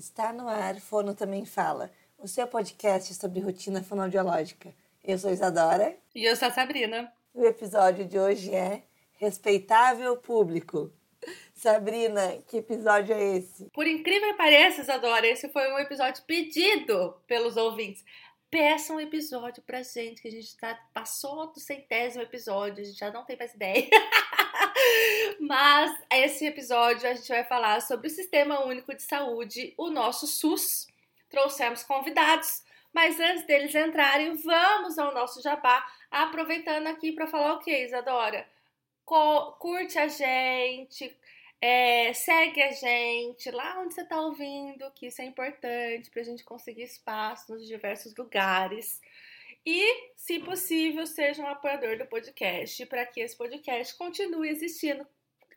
Está no ar, Fono Também Fala, o seu podcast sobre rotina fonoaudiológica. Eu sou Isadora. E eu sou a Sabrina. O episódio de hoje é Respeitável Público. Sabrina, que episódio é esse? Por incrível que pareça, Isadora, esse foi um episódio pedido pelos ouvintes. Peça um episódio pra gente, que a gente tá, passou do centésimo episódio, a gente já não tem mais ideia. Mas esse episódio a gente vai falar sobre o Sistema Único de Saúde, o nosso SUS. Trouxemos convidados, mas antes deles entrarem, vamos ao nosso jabá, aproveitando aqui para falar o que, Isadora? curte a gente, é, segue a gente lá onde você está ouvindo, que isso é importante para a gente conseguir espaço nos diversos lugares. E, se possível, seja um apoiador do podcast para que esse podcast continue existindo.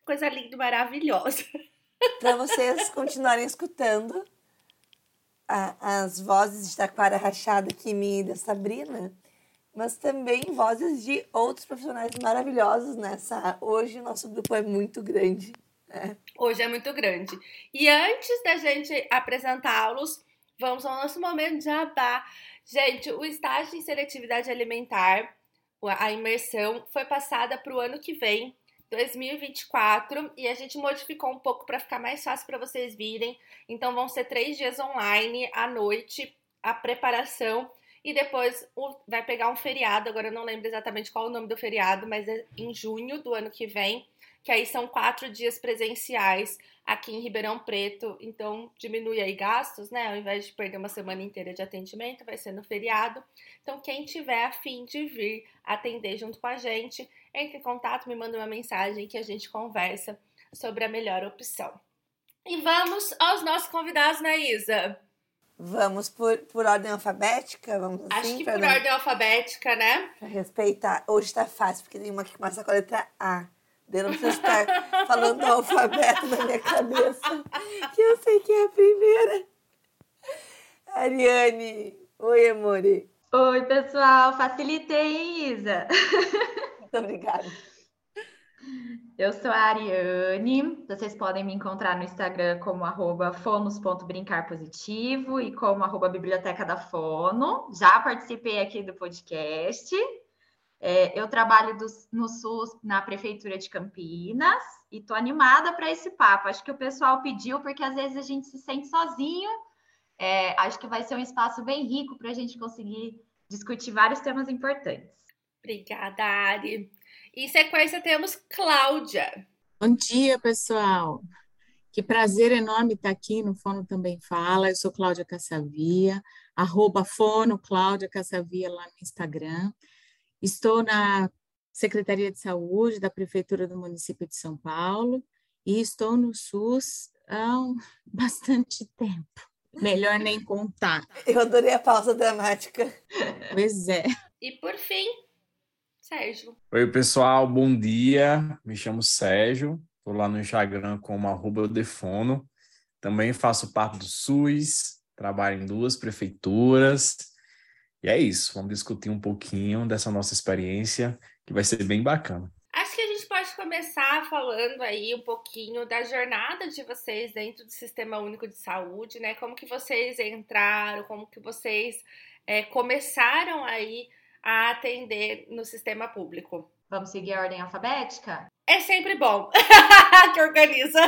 Coisa linda e maravilhosa. Para vocês continuarem escutando a, as vozes de Taquara Rachada minha e da Sabrina, mas também vozes de outros profissionais maravilhosos nessa. Hoje o nosso grupo é muito grande. Né? Hoje é muito grande. E antes da gente apresentá-los, vamos ao nosso momento de jabá. Gente, o estágio em seletividade alimentar, a imersão, foi passada para o ano que vem, 2024, e a gente modificou um pouco para ficar mais fácil para vocês virem. Então, vão ser três dias online à noite, a preparação, e depois vai pegar um feriado. Agora eu não lembro exatamente qual o nome do feriado, mas é em junho do ano que vem, que aí são quatro dias presenciais aqui em Ribeirão Preto, então diminui aí gastos, né? Ao invés de perder uma semana inteira de atendimento, vai ser no feriado. Então, quem tiver afim de vir atender junto com a gente, entre em contato, me manda uma mensagem que a gente conversa sobre a melhor opção. E vamos aos nossos convidados, né, Isa? Vamos por, por ordem alfabética? Vamos assim, Acho que por não... ordem alfabética, né? Pra respeitar. Hoje tá fácil, porque tem uma que começa com a letra A. Eu não preciso estar falando o alfabeto na minha cabeça, que eu sei que é a primeira. Ariane. Oi, amore. Oi, pessoal. Facilitei, hein, Isa? Muito obrigada. Eu sou a Ariane. Vocês podem me encontrar no Instagram como arroba fonos.brincarpositivo e como arroba biblioteca da Fono. Já participei aqui do podcast. É, eu trabalho do, no SUS na Prefeitura de Campinas e estou animada para esse papo. Acho que o pessoal pediu, porque às vezes a gente se sente sozinho. É, acho que vai ser um espaço bem rico para a gente conseguir discutir vários temas importantes. Obrigada, Ari. Em sequência, temos Cláudia. Bom dia, pessoal. Que prazer enorme estar aqui no Fono Também Fala. Eu sou Cláudia Cassavia, arroba Fono Cláudia Cassavia lá no Instagram. Estou na Secretaria de Saúde da Prefeitura do município de São Paulo e estou no SUS há bastante tempo. Melhor nem contar. Eu adorei a pausa dramática. Pois é. E por fim, Sérgio. Oi, pessoal, bom dia. Me chamo Sérgio, estou lá no Instagram como arroba defono. Também faço parte do SUS, trabalho em duas prefeituras e é isso, vamos discutir um pouquinho dessa nossa experiência, que vai ser bem bacana. Acho que a gente pode começar falando aí um pouquinho da jornada de vocês dentro do Sistema Único de Saúde, né? Como que vocês entraram, como que vocês é, começaram aí a atender no sistema público. Vamos seguir a ordem alfabética? É sempre bom que organiza.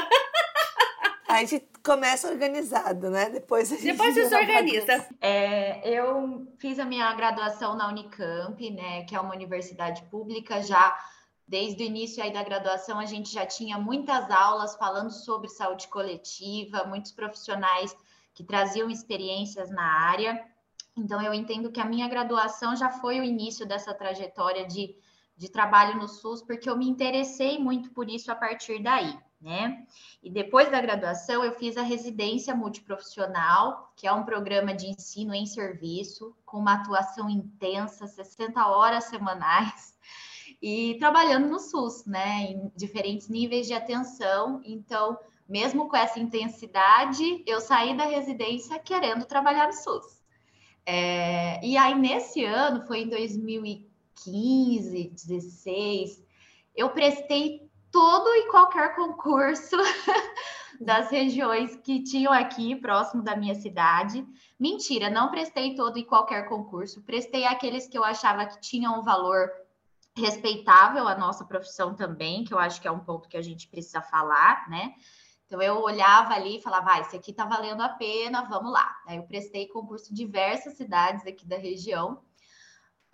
A gente começa organizado, né? Depois a gente Depois você se organiza. É, eu fiz a minha graduação na Unicamp, né? Que é uma universidade pública já. Desde o início aí da graduação, a gente já tinha muitas aulas falando sobre saúde coletiva, muitos profissionais que traziam experiências na área. Então, eu entendo que a minha graduação já foi o início dessa trajetória de, de trabalho no SUS, porque eu me interessei muito por isso a partir daí né? E depois da graduação, eu fiz a residência multiprofissional, que é um programa de ensino em serviço, com uma atuação intensa, 60 horas semanais, e trabalhando no SUS, né? Em diferentes níveis de atenção. Então, mesmo com essa intensidade, eu saí da residência querendo trabalhar no SUS. É, e aí, nesse ano, foi em 2015, 16, eu prestei todo e qualquer concurso das regiões que tinham aqui próximo da minha cidade. Mentira, não prestei todo e qualquer concurso, prestei aqueles que eu achava que tinham um valor respeitável à nossa profissão também, que eu acho que é um ponto que a gente precisa falar, né? Então eu olhava ali e falava, ah, esse aqui tá valendo a pena, vamos lá. Aí eu prestei concurso em diversas cidades aqui da região.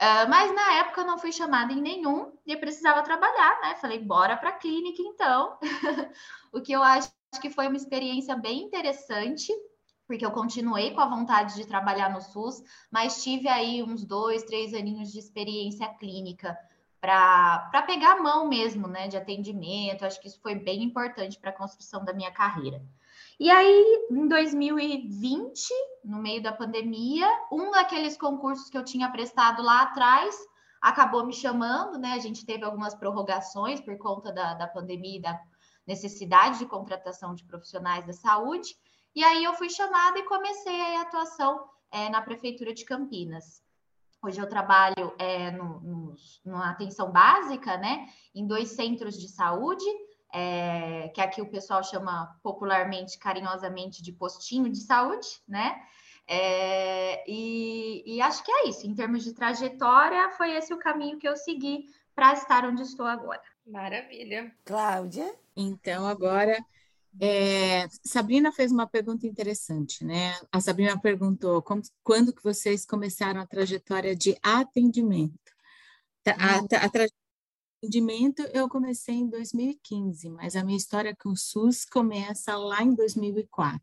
Uh, mas na época eu não fui chamada em nenhum e precisava trabalhar, né? Falei, bora para a clínica então. o que eu acho que foi uma experiência bem interessante, porque eu continuei com a vontade de trabalhar no SUS, mas tive aí uns dois, três aninhos de experiência clínica para pegar a mão mesmo, né, de atendimento. Acho que isso foi bem importante para a construção da minha carreira. E aí, em 2020, no meio da pandemia, um daqueles concursos que eu tinha prestado lá atrás acabou me chamando, né? A gente teve algumas prorrogações por conta da, da pandemia e da necessidade de contratação de profissionais da saúde. E aí eu fui chamada e comecei a atuação é, na Prefeitura de Campinas. Hoje eu trabalho é, no, numa atenção básica, né, em dois centros de saúde, é, que aqui o pessoal chama popularmente, carinhosamente, de postinho de saúde, né? É, e, e, acho que é isso. Em termos de trajetória, foi esse o caminho que eu segui para estar onde estou agora. Maravilha. Cláudia? Então, agora é, Sabrina fez uma pergunta interessante, né? A Sabrina perguntou como, quando que vocês começaram a trajetória de atendimento. A, a, a trajetória de atendimento eu comecei em 2015, mas a minha história com o SUS começa lá em 2004.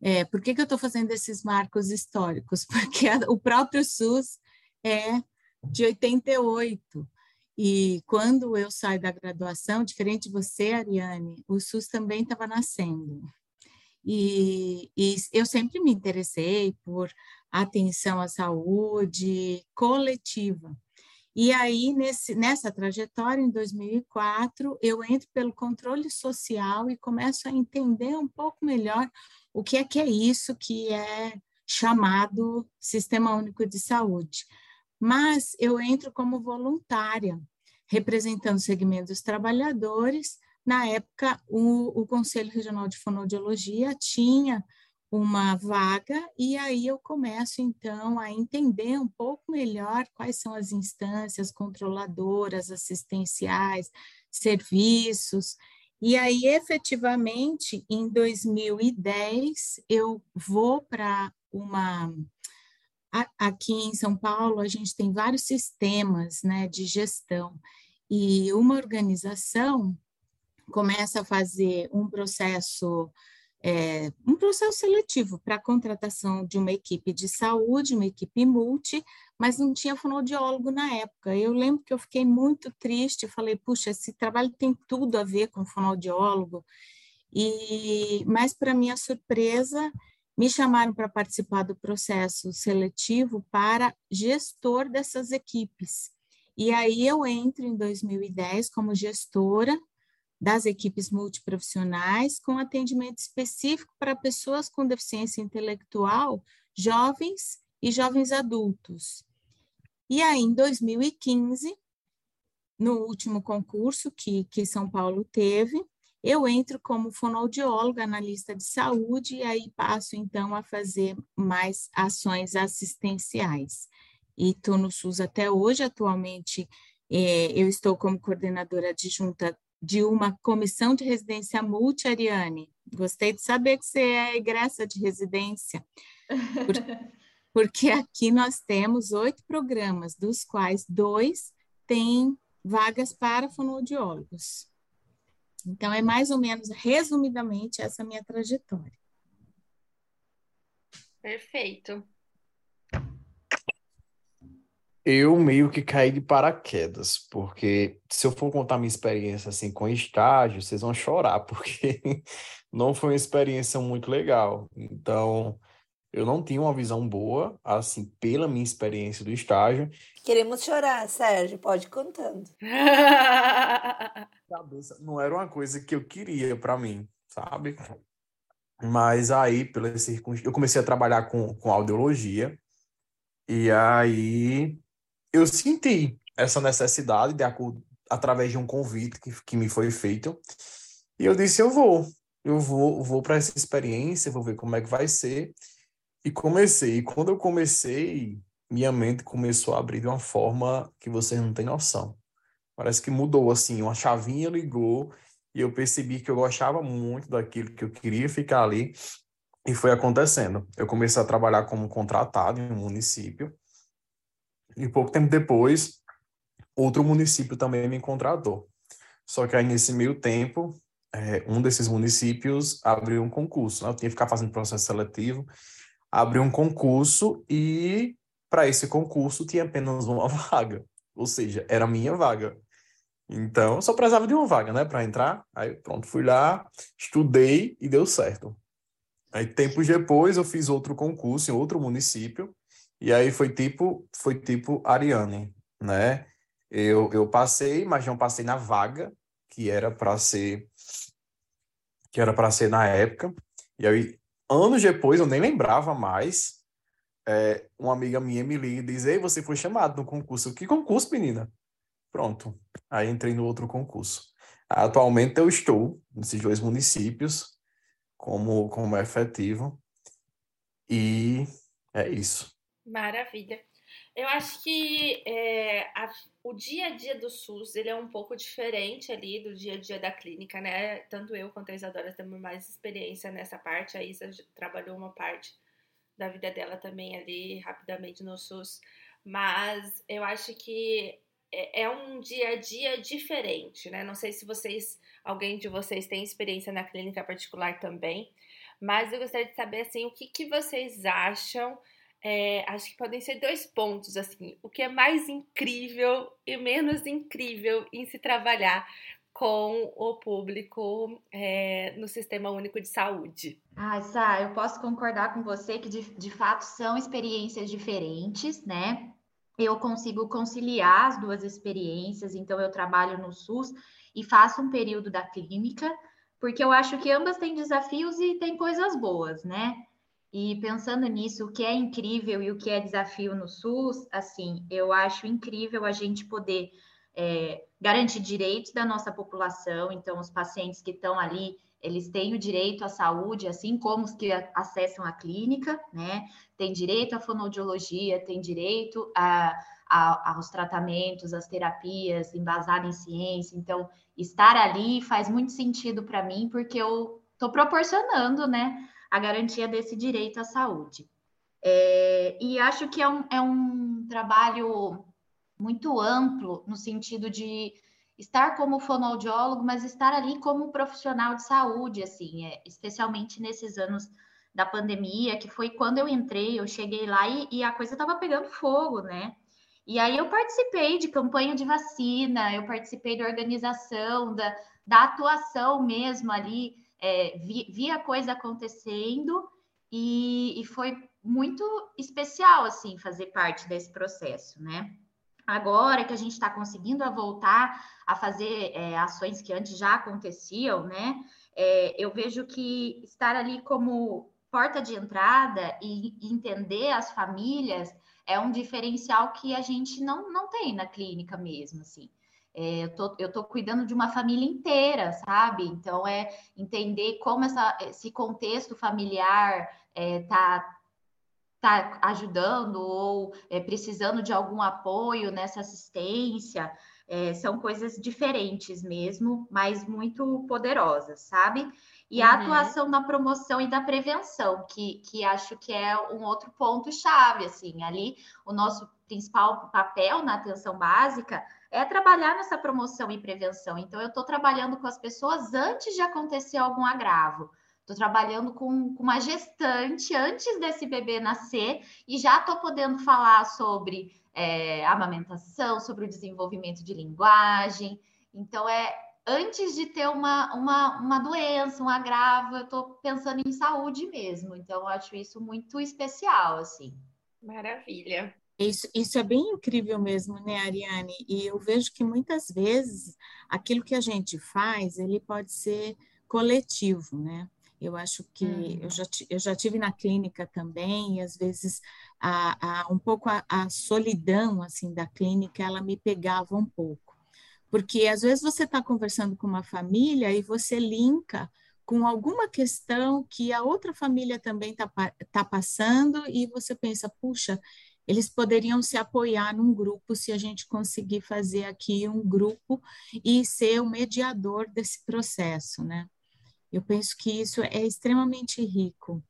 É, por que, que eu estou fazendo esses marcos históricos? Porque a, o próprio SUS é de 88. E quando eu saio da graduação, diferente de você, Ariane, o SUS também estava nascendo. E, e, eu sempre me interessei por atenção à saúde coletiva. E aí, nesse, nessa trajetória, em 2004, eu entro pelo controle social e começo a entender um pouco melhor o que é que é isso que é chamado Sistema Único de Saúde mas eu entro como voluntária, representando o segmento dos trabalhadores. Na época, o, o Conselho Regional de Fonoaudiologia tinha uma vaga, e aí eu começo, então, a entender um pouco melhor quais são as instâncias controladoras, assistenciais, serviços. E aí, efetivamente, em 2010, eu vou para uma aqui em São Paulo, a gente tem vários sistemas né, de gestão, e uma organização começa a fazer um processo é, um processo seletivo para a contratação de uma equipe de saúde, uma equipe multi, mas não tinha fonoaudiólogo na época. Eu lembro que eu fiquei muito triste, falei, puxa, esse trabalho tem tudo a ver com fonoaudiólogo, e, mas para minha surpresa, me chamaram para participar do processo seletivo para gestor dessas equipes. E aí eu entro em 2010 como gestora das equipes multiprofissionais com atendimento específico para pessoas com deficiência intelectual, jovens e jovens adultos. E aí, em 2015, no último concurso que, que São Paulo teve, eu entro como fonoaudióloga na lista de saúde e aí passo então a fazer mais ações assistenciais. E estou no SUS até hoje, atualmente é, eu estou como coordenadora adjunta de uma comissão de residência multi, Ariane. Gostei de saber que você é egressa de residência, por, porque aqui nós temos oito programas, dos quais dois têm vagas para fonoaudiólogos. Então, é mais ou menos, resumidamente, essa minha trajetória. Perfeito. Eu meio que caí de paraquedas, porque se eu for contar minha experiência assim com estágio, vocês vão chorar, porque não foi uma experiência muito legal. Então, eu não tinha uma visão boa, assim, pela minha experiência do estágio. Queremos chorar, Sérgio, pode ir contando. Cabeça não era uma coisa que eu queria para mim, sabe? Mas aí, pela circunstância, eu comecei a trabalhar com, com audiologia, e aí eu senti essa necessidade de através de um convite que, que me foi feito, e eu disse, eu vou. eu vou, vou para essa experiência, vou ver como é que vai ser. E comecei. E quando eu comecei, minha mente começou a abrir de uma forma que vocês não têm noção. Parece que mudou, assim, uma chavinha ligou e eu percebi que eu gostava muito daquilo que eu queria ficar ali e foi acontecendo. Eu comecei a trabalhar como contratado em um município e pouco tempo depois, outro município também me contratou. Só que aí nesse meio tempo, é, um desses municípios abriu um concurso. Né? Eu tinha que ficar fazendo processo seletivo, abriu um concurso e para esse concurso tinha apenas uma vaga, ou seja, era a minha vaga. Então, eu só precisava de uma vaga, né, para entrar. Aí, pronto, fui lá, estudei e deu certo. Aí, tempos depois, eu fiz outro concurso em outro município, e aí foi tipo, foi tipo Ariane, né? Eu, eu passei, mas não passei na vaga, que era para ser que era para ser na época. E aí, anos depois, eu nem lembrava mais. É, uma amiga minha me liga e diz: Ei, você foi chamado no concurso. Que concurso, menina? Pronto. Aí entrei no outro concurso. Atualmente eu estou nesses dois municípios como, como efetivo. E é isso. Maravilha. Eu acho que é, a, o dia a dia do SUS ele é um pouco diferente ali do dia a dia da clínica, né? Tanto eu quanto a Isadora temos mais experiência nessa parte. A Isa trabalhou uma parte da vida dela também ali rapidamente no SUS. Mas eu acho que é, é um dia a dia diferente, né? Não sei se vocês, alguém de vocês tem experiência na clínica particular também, mas eu gostaria de saber assim, o que, que vocês acham. É, acho que podem ser dois pontos assim, o que é mais incrível e menos incrível em se trabalhar com o público é, no Sistema Único de Saúde. Ah, Sá, eu posso concordar com você que de, de fato são experiências diferentes, né? eu consigo conciliar as duas experiências, então eu trabalho no SUS e faço um período da clínica, porque eu acho que ambas têm desafios e têm coisas boas, né? E pensando nisso, o que é incrível e o que é desafio no SUS, assim, eu acho incrível a gente poder é, garantir direitos da nossa população, então os pacientes que estão ali eles têm o direito à saúde, assim como os que acessam a clínica, né? Tem direito à fonoaudiologia, tem direito a, a, aos tratamentos, às terapias, embasado em ciência. Então, estar ali faz muito sentido para mim, porque eu estou proporcionando, né, a garantia desse direito à saúde. É, e acho que é um, é um trabalho muito amplo no sentido de estar como fonoaudiólogo, mas estar ali como profissional de saúde, assim, é, especialmente nesses anos da pandemia, que foi quando eu entrei, eu cheguei lá e, e a coisa estava pegando fogo, né? E aí eu participei de campanha de vacina, eu participei da organização, da, da atuação mesmo ali, é, vi, vi, a coisa acontecendo e, e foi muito especial, assim, fazer parte desse processo, né? agora que a gente está conseguindo a voltar a fazer é, ações que antes já aconteciam, né? É, eu vejo que estar ali como porta de entrada e, entender as famílias é um diferencial que a gente não, não tem na clínica mesmo, assim. É, eu, tô, eu tô cuidando de uma família inteira, sabe? Então, é entender como essa, esse contexto familiar é, tá está ajudando ou é, precisando de algum apoio nessa assistência. É, são coisas diferentes mesmo, mas muito poderosas, sabe? E a uhum. atuação na promoção e da prevenção, que, que acho que é um outro ponto-chave, assim, ali o nosso principal papel na atenção básica é trabalhar nessa promoção e prevenção. Então, eu estou trabalhando com as pessoas antes de acontecer algum agravo. Estou trabalhando com, com, uma gestante antes desse bebê nascer e já estou podendo falar sobre é, amamentação, sobre o desenvolvimento de linguagem. Então, é antes de ter uma, uma, uma doença, um agravo, eu estou pensando em saúde mesmo. Então, eu acho isso muito especial, assim. Maravilha. Isso, isso é bem incrível mesmo, né, Ariane? E eu vejo que muitas vezes aquilo que a gente faz, ele pode ser coletivo, né? Eu acho que hum. eu, já, eu já tive na clínica também, e às vezes a, a um pouco a, a, solidão assim da clínica ela me pegava um pouco. Porque às vezes você está conversando com uma família e você linka com alguma questão que a outra família também está tá passando e você pensa, puxa, eles poderiam se apoiar num grupo se a gente conseguir fazer aqui um grupo e ser o mediador desse processo, né? Eu penso que isso é extremamente rico.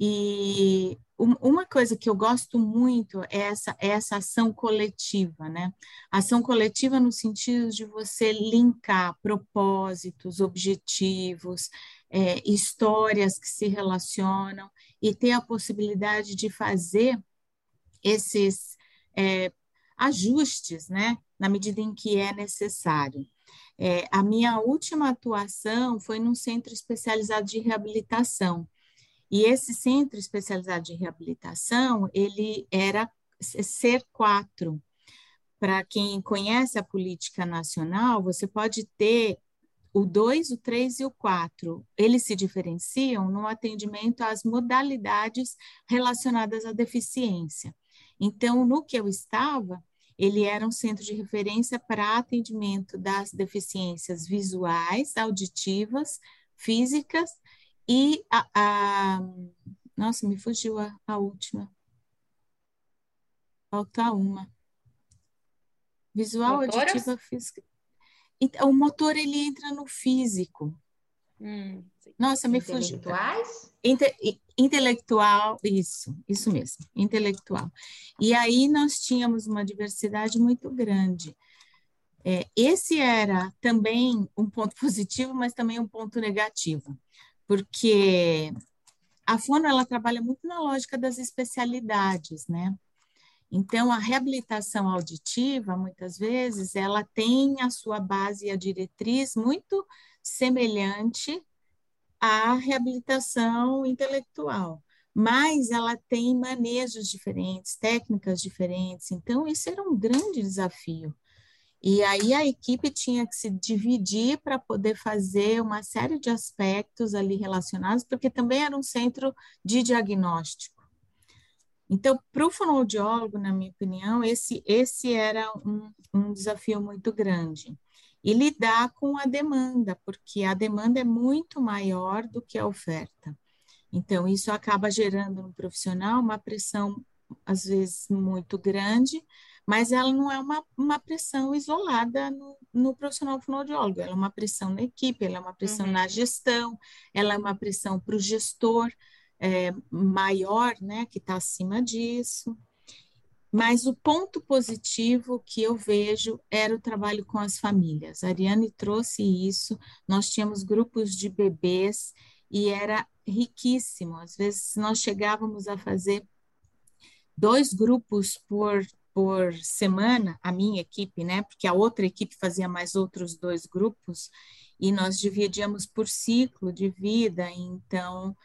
E uma coisa que eu gosto muito é essa, é essa ação coletiva, né? Ação coletiva no sentido de você linkar propósitos, objetivos, é, histórias que se relacionam e ter a possibilidade de fazer esses é, ajustes, né? Na medida em que é necessário. É, a minha última atuação foi num centro especializado de reabilitação. E esse centro especializado de reabilitação, ele era ser quatro. Para quem conhece a política nacional, você pode ter o 2, o 3 e o 4. Eles se diferenciam no atendimento às modalidades relacionadas à deficiência. Então, no que eu estava, ele era um centro de referência para atendimento das deficiências visuais, auditivas, físicas e a, a nossa, me fugiu a, a última. Falta uma. Visual, Motoras? auditiva, física. Então, o motor ele entra no físico. Hum, Nossa, me fugiu. Intelectuais? Inte, intelectual, isso, isso mesmo, intelectual. E aí nós tínhamos uma diversidade muito grande. É, esse era também um ponto positivo, mas também um ponto negativo, porque a Fono ela trabalha muito na lógica das especialidades, né? Então, a reabilitação auditiva, muitas vezes, ela tem a sua base e a diretriz muito semelhante à reabilitação intelectual, mas ela tem manejos diferentes, técnicas diferentes. Então, isso era um grande desafio. E aí a equipe tinha que se dividir para poder fazer uma série de aspectos ali relacionados, porque também era um centro de diagnóstico. Então, para o fonoaudiólogo, na minha opinião, esse, esse era um, um desafio muito grande. E lidar com a demanda, porque a demanda é muito maior do que a oferta. Então, isso acaba gerando no profissional uma pressão, às vezes, muito grande, mas ela não é uma, uma pressão isolada no, no profissional fonoaudiólogo, ela é uma pressão na equipe, ela é uma pressão uhum. na gestão, ela é uma pressão para o gestor é, maior, né, que está acima disso. Mas o ponto positivo que eu vejo era o trabalho com as famílias. A Ariane trouxe isso, nós tínhamos grupos de bebês e era riquíssimo. Às vezes nós chegávamos a fazer dois grupos por por semana, a minha equipe, né? Porque a outra equipe fazia mais outros dois grupos, e nós dividíamos por ciclo de vida, então,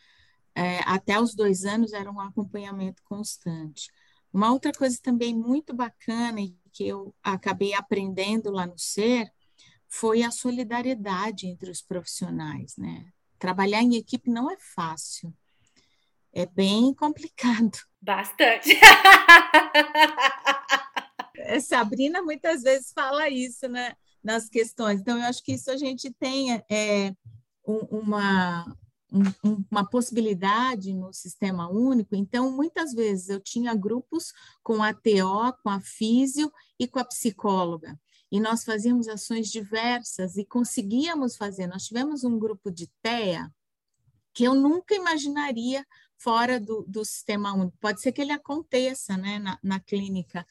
é, até os dois anos era um acompanhamento constante. Uma outra coisa também muito bacana e que eu acabei aprendendo lá no SER foi a solidariedade entre os profissionais, né? Trabalhar em equipe não é fácil, é bem complicado. Bastante. É, Sabrina muitas vezes fala isso, né? Nas questões. Então, eu acho que isso a gente tem é, uma, um, uma possibilidade no sistema único. Então, muitas vezes eu tinha grupos com a TO, com a físio e com a psicóloga. E nós fazíamos ações diversas e conseguíamos fazer. Nós tivemos um grupo de TEA que eu nunca imaginaria fora do, do sistema único. Pode ser que ele aconteça né, na, na clínica,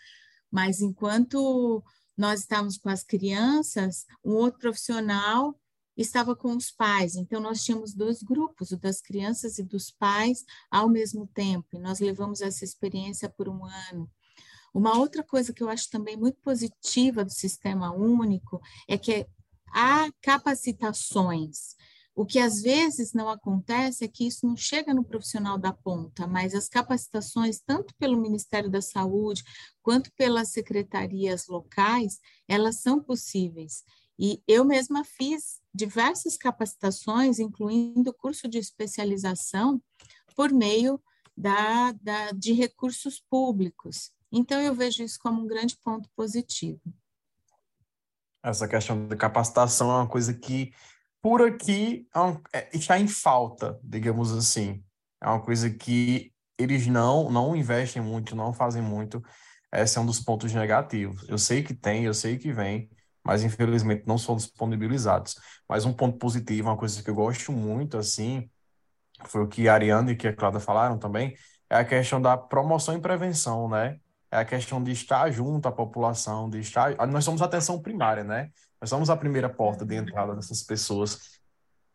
mas enquanto nós estávamos com as crianças, um outro profissional estava com os pais. Então, nós tínhamos dois grupos, o das crianças e dos pais, ao mesmo tempo. E nós levamos essa experiência por um ano. Uma outra coisa que eu acho também muito positiva do sistema único é que há capacitações. O que às vezes não acontece é que isso não chega no profissional da ponta, mas as capacitações, tanto pelo Ministério da Saúde quanto pelas secretarias locais, elas são possíveis. E eu mesma fiz diversas capacitações, incluindo curso de especialização, por meio da, da, de recursos públicos. Então, eu vejo isso como um grande ponto positivo. Essa questão da capacitação é uma coisa que por aqui é é, está em falta, digamos assim. É uma coisa que eles não, não investem muito, não fazem muito. Esse é um dos pontos negativos. Eu sei que tem, eu sei que vem, mas infelizmente não são disponibilizados. Mas um ponto positivo, uma coisa que eu gosto muito, assim, foi o que a Ariane e que a Cláudia falaram também, é a questão da promoção e prevenção, né? É a questão de estar junto à população, de estar. Nós somos atenção primária, né? Nós somos a primeira porta de entrada dessas pessoas.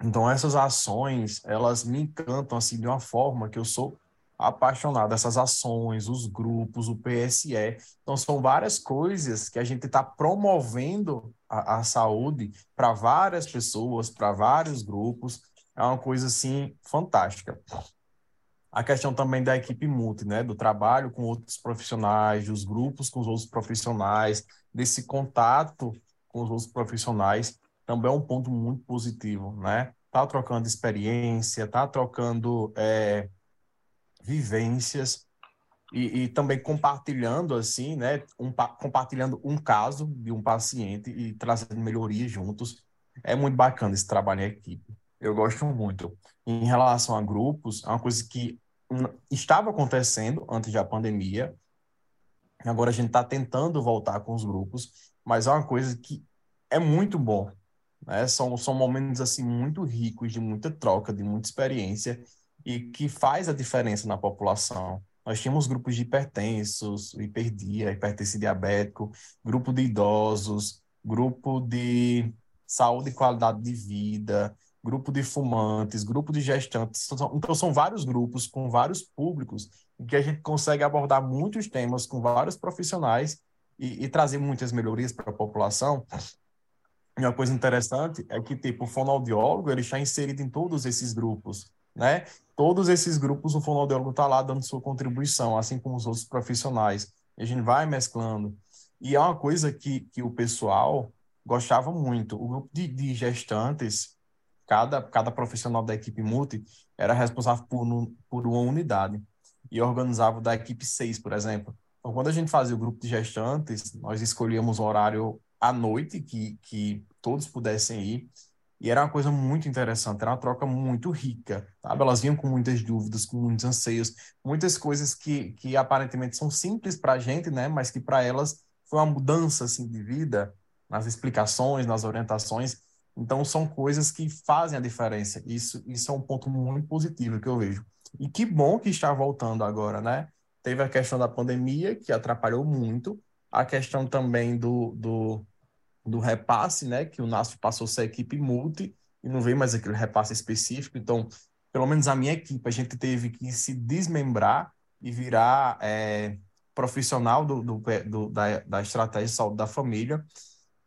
Então, essas ações, elas me encantam, assim, de uma forma que eu sou apaixonado. Essas ações, os grupos, o PSE. Então, são várias coisas que a gente está promovendo a, a saúde para várias pessoas, para vários grupos. É uma coisa, assim, fantástica. A questão também da equipe multi, né? Do trabalho com outros profissionais, dos grupos com os outros profissionais, desse contato com os outros profissionais, também é um ponto muito positivo, né? Tá trocando experiência, tá trocando é, vivências e, e, também compartilhando assim, né? Um, compartilhando um caso de um paciente e trazendo melhorias juntos. É muito bacana esse trabalho em equipe. Eu gosto muito. Em relação a grupos, é uma coisa que estava acontecendo antes da pandemia. Agora a gente está tentando voltar com os grupos mas é uma coisa que é muito bom. Né? São, são momentos assim muito ricos, de muita troca, de muita experiência e que faz a diferença na população. Nós tínhamos grupos de hipertensos, hiperdia, hipertensão diabético, grupo de idosos, grupo de saúde e qualidade de vida, grupo de fumantes, grupo de gestantes. Então, são vários grupos com vários públicos em que a gente consegue abordar muitos temas com vários profissionais e, e trazer muitas melhorias para a população. E uma coisa interessante é que, tipo, o fonoaudiólogo, ele está inserido em todos esses grupos, né? Todos esses grupos, o fonoaudiólogo está lá dando sua contribuição, assim como os outros profissionais. E a gente vai mesclando. E é uma coisa que, que o pessoal gostava muito. O grupo de, de gestantes, cada, cada profissional da equipe multi era responsável por, por uma unidade. E organizava da equipe 6, por exemplo. Então, quando a gente fazia o grupo de gestantes, nós escolhíamos um horário à noite que, que todos pudessem ir. E era uma coisa muito interessante, era uma troca muito rica, sabe? Elas vinham com muitas dúvidas, com muitos anseios, muitas coisas que, que aparentemente são simples para a gente, né? Mas que para elas foi uma mudança assim de vida nas explicações, nas orientações. Então são coisas que fazem a diferença. Isso, isso é um ponto muito positivo que eu vejo. E que bom que está voltando agora, né? Teve a questão da pandemia, que atrapalhou muito, a questão também do, do, do repasse, né? Que o NASF passou a ser equipe multi e não veio mais aquele repasse específico. Então, pelo menos a minha equipe, a gente teve que se desmembrar e virar é, profissional do, do, do, da, da estratégia de saúde da família.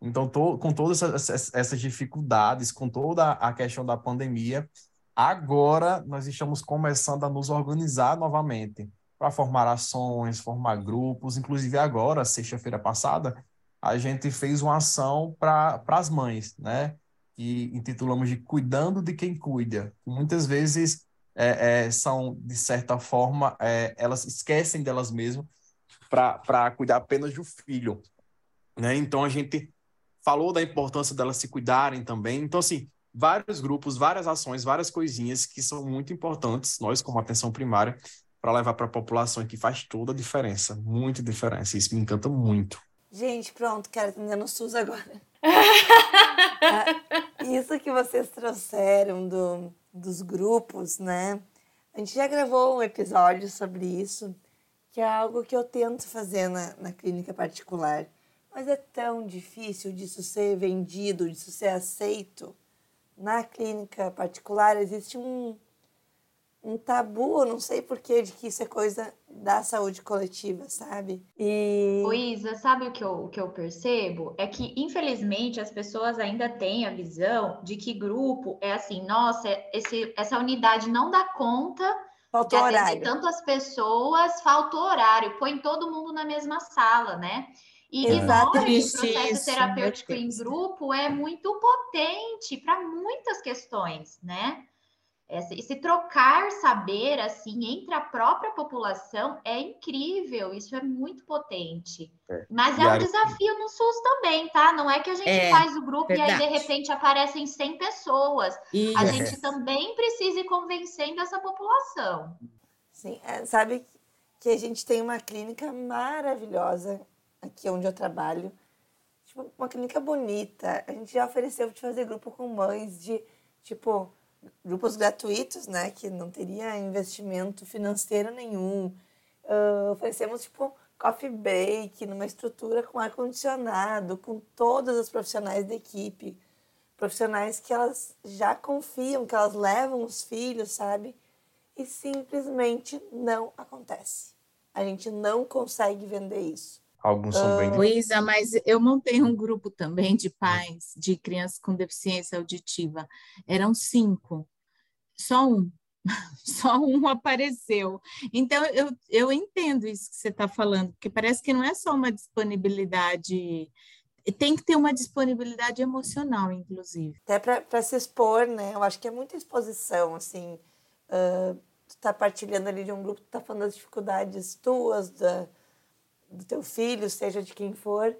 Então, tô, com todas essas, essas dificuldades, com toda a questão da pandemia, agora nós estamos começando a nos organizar novamente para formar ações, formar grupos. Inclusive, agora, sexta-feira passada, a gente fez uma ação para as mães, né? Que intitulamos de Cuidando de Quem Cuida. Muitas vezes é, é, são, de certa forma, é, elas esquecem delas mesmas para cuidar apenas do filho. Né? Então, a gente falou da importância delas se cuidarem também. Então, assim, vários grupos, várias ações, várias coisinhas que são muito importantes, nós, como atenção primária, para levar para a população que faz toda a diferença, muita diferença. Isso me encanta muito. Gente, pronto, quero atender no SUS agora. Ah, isso que vocês trouxeram do, dos grupos, né? A gente já gravou um episódio sobre isso, que é algo que eu tento fazer na, na clínica particular. Mas é tão difícil disso ser vendido, disso ser aceito. Na clínica particular existe um, um tabu, eu não sei porquê, de que isso é coisa da saúde coletiva, sabe? E. Luísa, sabe o que, eu, o que eu percebo? É que, infelizmente, as pessoas ainda têm a visão de que grupo é assim, nossa, esse, essa unidade não dá conta Faltou de horário. tantas pessoas, faltou horário, põe todo mundo na mesma sala, né? E que o processo terapêutico em grupo é muito potente para muitas questões, né? Esse trocar saber assim entre a própria população é incrível, isso é muito potente. É. Mas é um desafio no SUS também, tá? Não é que a gente é, faz o grupo verdade. e aí de repente aparecem 100 pessoas. Isso. A gente também precisa ir convencendo essa população. Sim, é, sabe que a gente tem uma clínica maravilhosa aqui onde eu trabalho. Tipo, uma clínica bonita. A gente já ofereceu de fazer grupo com mães de, tipo, grupos gratuitos, né, que não teria investimento financeiro nenhum. Uh, oferecemos tipo coffee break numa estrutura com ar condicionado, com todas as profissionais da equipe, profissionais que elas já confiam, que elas levam os filhos, sabe? E simplesmente não acontece. A gente não consegue vender isso. Alguns são bem. Luísa, mas eu montei um grupo também de pais de crianças com deficiência auditiva. Eram cinco, só um. Só um apareceu. Então, eu, eu entendo isso que você está falando, porque parece que não é só uma disponibilidade tem que ter uma disponibilidade emocional, inclusive. Até para se expor, né? Eu acho que é muita exposição, assim. Uh, tu tá partilhando ali de um grupo, tu tá falando das dificuldades tuas, da, do teu filho, seja de quem for,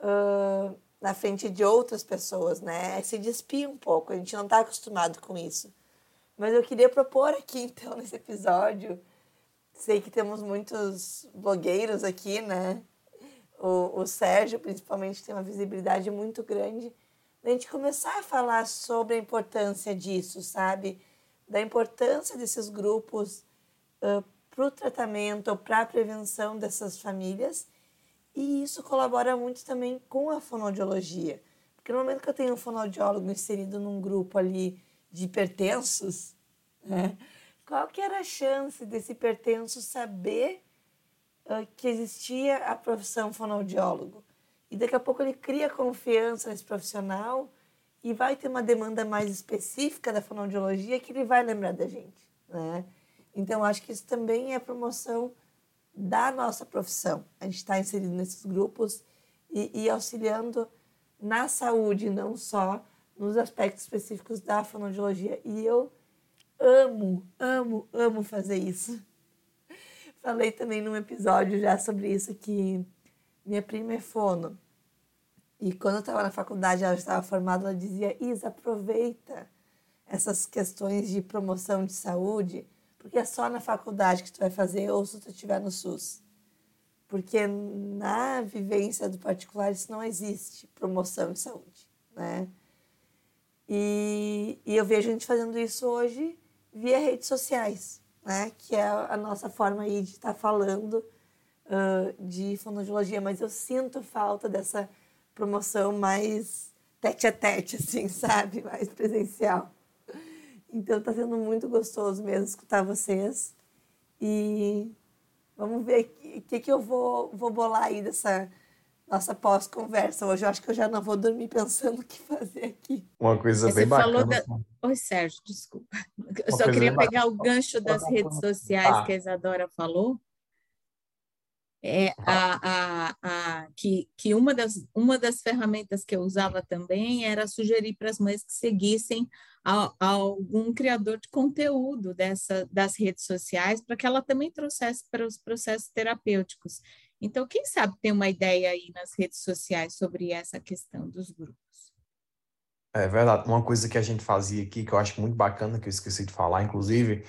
uh, na frente de outras pessoas, né? É se despir um pouco, a gente não está acostumado com isso. Mas eu queria propor aqui, então, nesse episódio, sei que temos muitos blogueiros aqui, né? O, o Sérgio, principalmente, tem uma visibilidade muito grande, da gente começar a falar sobre a importância disso, sabe? Da importância desses grupos uh, para o tratamento ou para a prevenção dessas famílias. E isso colabora muito também com a fonoaudiologia. Porque no momento que eu tenho um fonoaudiólogo inserido num grupo ali de hipertensos, né, qual que era a chance desse hipertenso saber uh, que existia a profissão fonoaudiólogo? E daqui a pouco ele cria confiança nesse profissional e vai ter uma demanda mais específica da fonoaudiologia que ele vai lembrar da gente, né? Então, acho que isso também é promoção da nossa profissão. A gente está inserido nesses grupos e, e, auxiliando na saúde, não só nos aspectos específicos da fonoaudiologia. E eu amo, amo, amo fazer isso. Falei também num episódio já sobre isso que minha prima é fono. E quando eu estava na faculdade, ela estava formada, ela dizia: Isa, aproveita essas questões de promoção de saúde porque é só na faculdade que tu vai fazer ou se tu estiver no SUS. Porque na vivência do particular isso não existe, promoção de saúde, né? E, e eu vejo a gente fazendo isso hoje via redes sociais, né? Que é a nossa forma aí de estar tá falando uh, de fonoaudiologia, mas eu sinto falta dessa promoção mais tete a tete, assim, sabe? Mais presencial. Então está sendo muito gostoso mesmo escutar vocês. E vamos ver o que, que eu vou, vou bolar aí dessa nossa pós-conversa. Hoje eu acho que eu já não vou dormir pensando o que fazer aqui. Uma coisa Você bem bacana. Da... Oi, Sérgio, desculpa. Eu Uma só queria pegar bacana. o gancho das redes sociais ah. que a Isadora falou é a, a, a, que, que uma, das, uma das ferramentas que eu usava também era sugerir para as mães que seguissem a, a algum criador de conteúdo dessa, das redes sociais para que ela também trouxesse para os processos terapêuticos. Então, quem sabe tem uma ideia aí nas redes sociais sobre essa questão dos grupos. É verdade. Uma coisa que a gente fazia aqui, que eu acho muito bacana, que eu esqueci de falar, inclusive,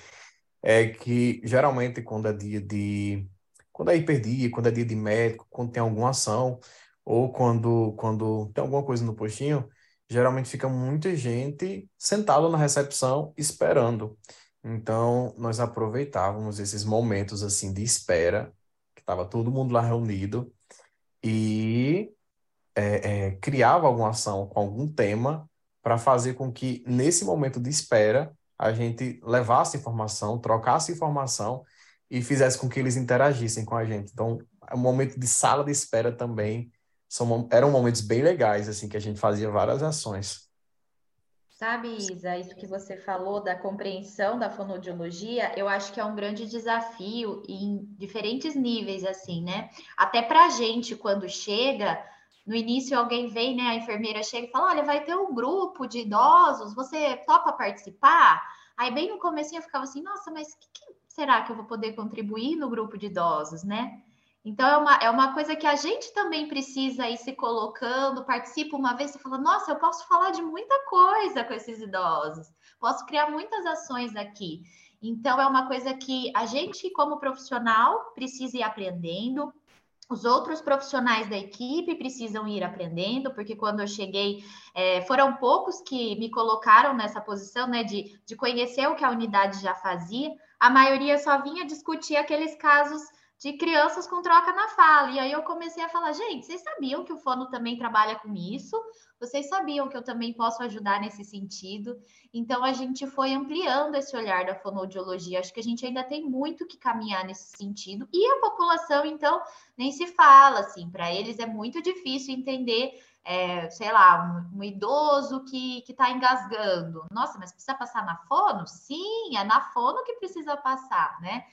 é que geralmente quando é dia de quando é hiperdia, quando é dia de médico, quando tem alguma ação, ou quando, quando tem alguma coisa no postinho, geralmente fica muita gente sentada na recepção esperando. Então, nós aproveitávamos esses momentos assim de espera, que estava todo mundo lá reunido, e é, é, criava alguma ação com algum tema para fazer com que, nesse momento de espera, a gente levasse informação, trocasse informação e fizesse com que eles interagissem com a gente. Então, é momento de sala de espera também são, eram momentos bem legais, assim, que a gente fazia várias ações. Sabe, Isa, isso que você falou da compreensão da fonoaudiologia, eu acho que é um grande desafio em diferentes níveis, assim, né? Até para a gente, quando chega, no início alguém vem, né? A enfermeira chega e fala: olha, vai ter um grupo de idosos, você topa participar? Aí, bem no começo, eu ficava assim, nossa, mas que, que será que eu vou poder contribuir no grupo de idosos, né? Então, é uma, é uma coisa que a gente também precisa ir se colocando, participa uma vez e fala, nossa, eu posso falar de muita coisa com esses idosos, posso criar muitas ações aqui. Então, é uma coisa que a gente, como profissional, precisa ir aprendendo, os outros profissionais da equipe precisam ir aprendendo, porque quando eu cheguei, é, foram poucos que me colocaram nessa posição, né, de, de conhecer o que a unidade já fazia. A maioria só vinha discutir aqueles casos de crianças com troca na fala. E aí eu comecei a falar, gente, vocês sabiam que o Fono também trabalha com isso? Vocês sabiam que eu também posso ajudar nesse sentido? Então a gente foi ampliando esse olhar da fonoaudiologia. Acho que a gente ainda tem muito que caminhar nesse sentido. E a população, então, nem se fala assim, para eles é muito difícil entender é, sei lá, um, um idoso que está engasgando. Nossa, mas precisa passar na fono? Sim, é na fono que precisa passar, né?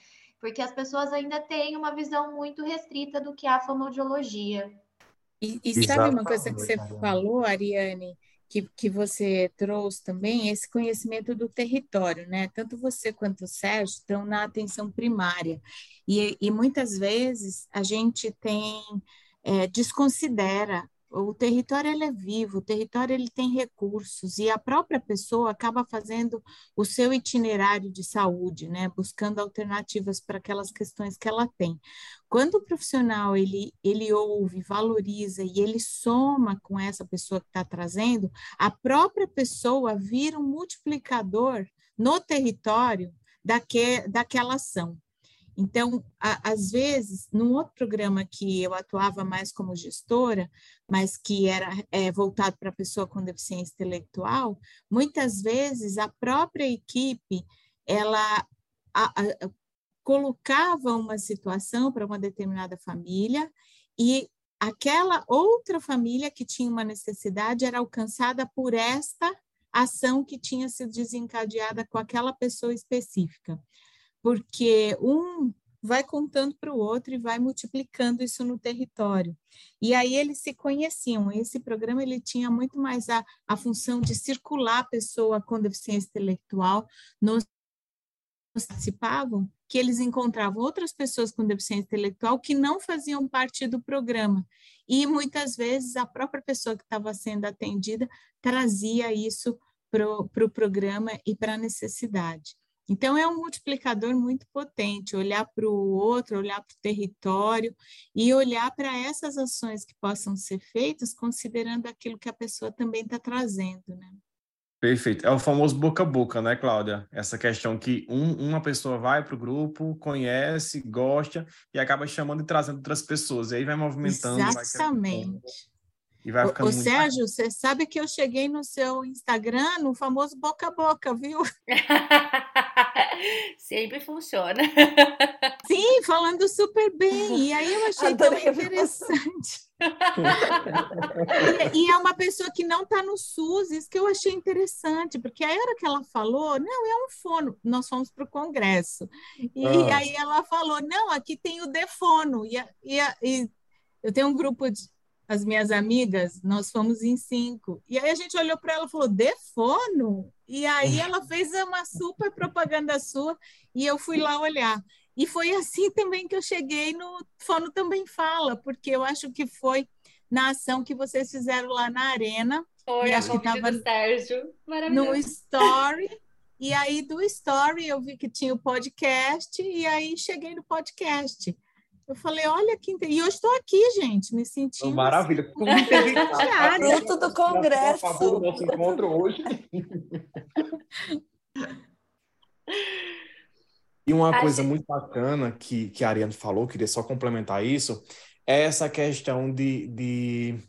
Porque as pessoas ainda têm uma visão muito restrita do que é a fonoaudiologia. E, e sabe uma coisa que você falou, Ariane, que, que você trouxe também, esse conhecimento do território, né? Tanto você quanto o Sérgio estão na atenção primária. E, e muitas vezes a gente tem, é, desconsidera o território ele é vivo, o território ele tem recursos e a própria pessoa acaba fazendo o seu itinerário de saúde, né, buscando alternativas para aquelas questões que ela tem. Quando o profissional ele ele ouve, valoriza e ele soma com essa pessoa que está trazendo, a própria pessoa vira um multiplicador no território daque, daquela ação. Então, a, às vezes, num outro programa que eu atuava mais como gestora, mas que era é, voltado para a pessoa com deficiência intelectual, muitas vezes a própria equipe ela a, a, colocava uma situação para uma determinada família e aquela outra família que tinha uma necessidade era alcançada por esta ação que tinha sido desencadeada com aquela pessoa específica porque um vai contando para o outro e vai multiplicando isso no território. E aí eles se conheciam. Esse programa ele tinha muito mais a, a função de circular a pessoa com deficiência intelectual nos participavam, que eles encontravam outras pessoas com deficiência intelectual que não faziam parte do programa. E muitas vezes a própria pessoa que estava sendo atendida trazia isso para o pro programa e para a necessidade. Então, é um multiplicador muito potente, olhar para o outro, olhar para o território e olhar para essas ações que possam ser feitas, considerando aquilo que a pessoa também está trazendo, né? Perfeito. É o famoso boca a boca, né, Cláudia? Essa questão que um, uma pessoa vai para o grupo, conhece, gosta e acaba chamando e trazendo outras pessoas. E aí vai movimentando. Exatamente. Vai e vai ficando o, muito... Sérgio, você sabe que eu cheguei no seu Instagram no famoso boca a boca, viu? Sempre funciona. Sim, falando super bem. E aí eu achei Adorei tão interessante. e, e, é uma pessoa que não está no SUS, isso que eu achei interessante, porque a hora que ela falou, não, é um fono, nós fomos para o Congresso. E ah. aí ela falou, não, aqui tem o defono. E, e, e eu tenho um grupo de, as minhas amigas, nós fomos em cinco. E aí a gente olhou para ela e falou, Defono? E aí ela fez uma super propaganda sua e eu fui lá olhar. E foi assim também que eu cheguei no Fono Também Fala, porque eu acho que foi na ação que vocês fizeram lá na Arena. Foi, acho que tava do Sérgio. Maravilhoso. No Story. E aí do Story eu vi que tinha o podcast e aí cheguei no podcast. Eu falei, olha que E hoje estou aqui, gente, me sentindo. Maravilha. Assim, Fruto do Congresso. Por favor, nosso encontro hoje. E uma coisa muito bacana que, que a Ariane falou, queria só complementar isso, é essa questão de, de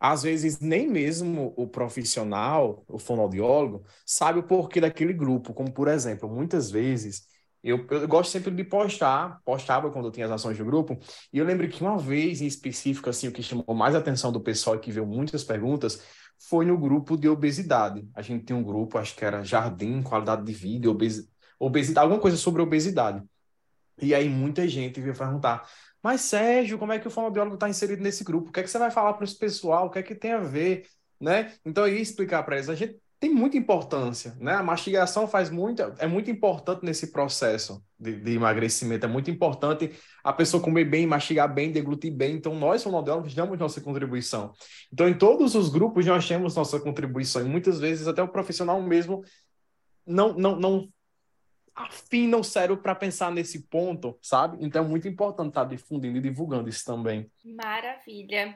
às vezes nem mesmo o profissional, o fonoaudiólogo, sabe o porquê daquele grupo. Como, por exemplo, muitas vezes eu, eu gosto sempre de postar, postava quando eu tinha as ações do grupo, e eu lembro que uma vez em específico, assim, o que chamou mais a atenção do pessoal e que veio muitas perguntas foi no grupo de obesidade. A gente tem um grupo, acho que era Jardim, Qualidade de Vida, obes... obesidade, alguma coisa sobre obesidade. E aí muita gente veio perguntar, mas Sérgio, como é que o fonoaudiólogo está inserido nesse grupo? O que é que você vai falar para esse pessoal? O que é que tem a ver? Né? Então eu ia explicar para eles, a gente tem muita importância, né? A mastigação faz muito, é muito importante nesse processo de, de, emagrecimento, é muito importante a pessoa comer bem, mastigar bem, deglutir bem. Então, nós, fonoaudiólogos, damos nossa contribuição. Então, em todos os grupos, nós temos nossa contribuição, e muitas vezes até o profissional mesmo não, não, não afina o cérebro para pensar nesse ponto, sabe? Então, é muito importante estar difundindo e divulgando isso também. Maravilha.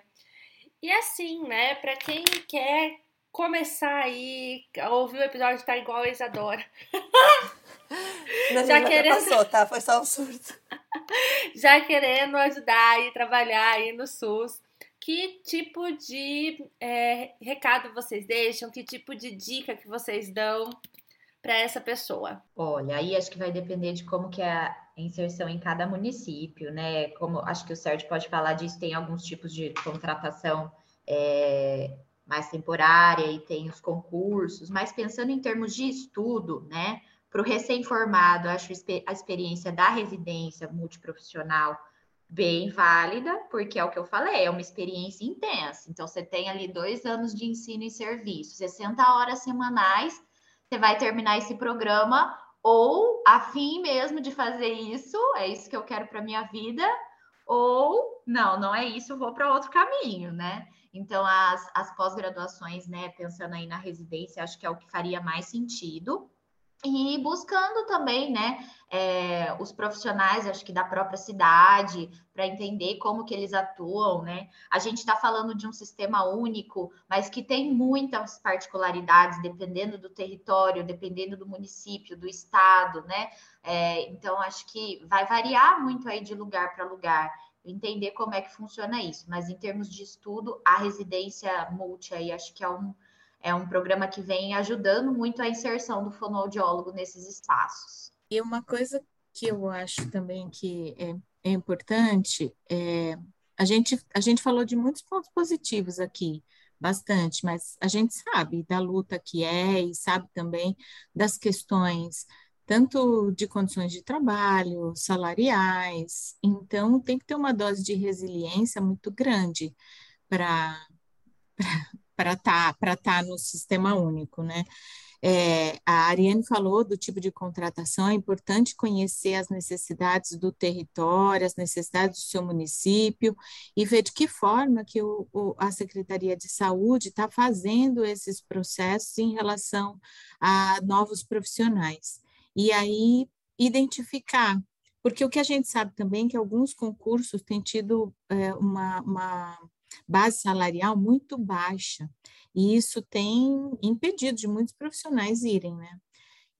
E assim, né, para quem quer começar aí a ouvir o episódio tá igual a Isadora. Não, já querendo... passou, tá? Foi só um surto. já querendo ajudar e trabalhar aí no SUS. Que tipo de é, recado vocês deixam? Que tipo de dica que vocês dão para essa pessoa? Olha, aí acho que vai depender de como que é a inserção em cada município, né? Como acho que o Sérgio pode falar disso, tem alguns tipos de contratação é, mais temporária e tem os concursos, mas pensando em termos de estudo, né? Para o recém-formado, acho a experiência da residência multiprofissional bem válida, porque é o que eu falei, é uma experiência intensa. Então, você tem ali dois anos de ensino e serviço, 60 horas semanais, você vai terminar esse programa ou a fim mesmo de fazer isso, é isso que eu quero para minha vida, ou não, não é isso, vou para outro caminho, né? Então, as, as pós-graduações, né, pensando aí na residência, acho que é o que faria mais sentido. E buscando também, né, é, os profissionais, acho que da própria cidade, para entender como que eles atuam, né? A gente está falando de um sistema único, mas que tem muitas particularidades, dependendo do território, dependendo do município, do estado, né? É, então, acho que vai variar muito aí de lugar para lugar entender como é que funciona isso. Mas em termos de estudo, a residência multi aí acho que é um, é um programa que vem ajudando muito a inserção do fonoaudiólogo nesses espaços. E uma coisa que eu acho também que é, é importante é a gente, a gente falou de muitos pontos positivos aqui, bastante, mas a gente sabe da luta que é e sabe também das questões tanto de condições de trabalho, salariais. Então, tem que ter uma dose de resiliência muito grande para para estar tá, tá no sistema único, né? É, a Ariane falou do tipo de contratação, é importante conhecer as necessidades do território, as necessidades do seu município e ver de que forma que o, o, a Secretaria de Saúde está fazendo esses processos em relação a novos profissionais e aí identificar, porque o que a gente sabe também é que alguns concursos têm tido é, uma, uma base salarial muito baixa, e isso tem impedido de muitos profissionais irem, né?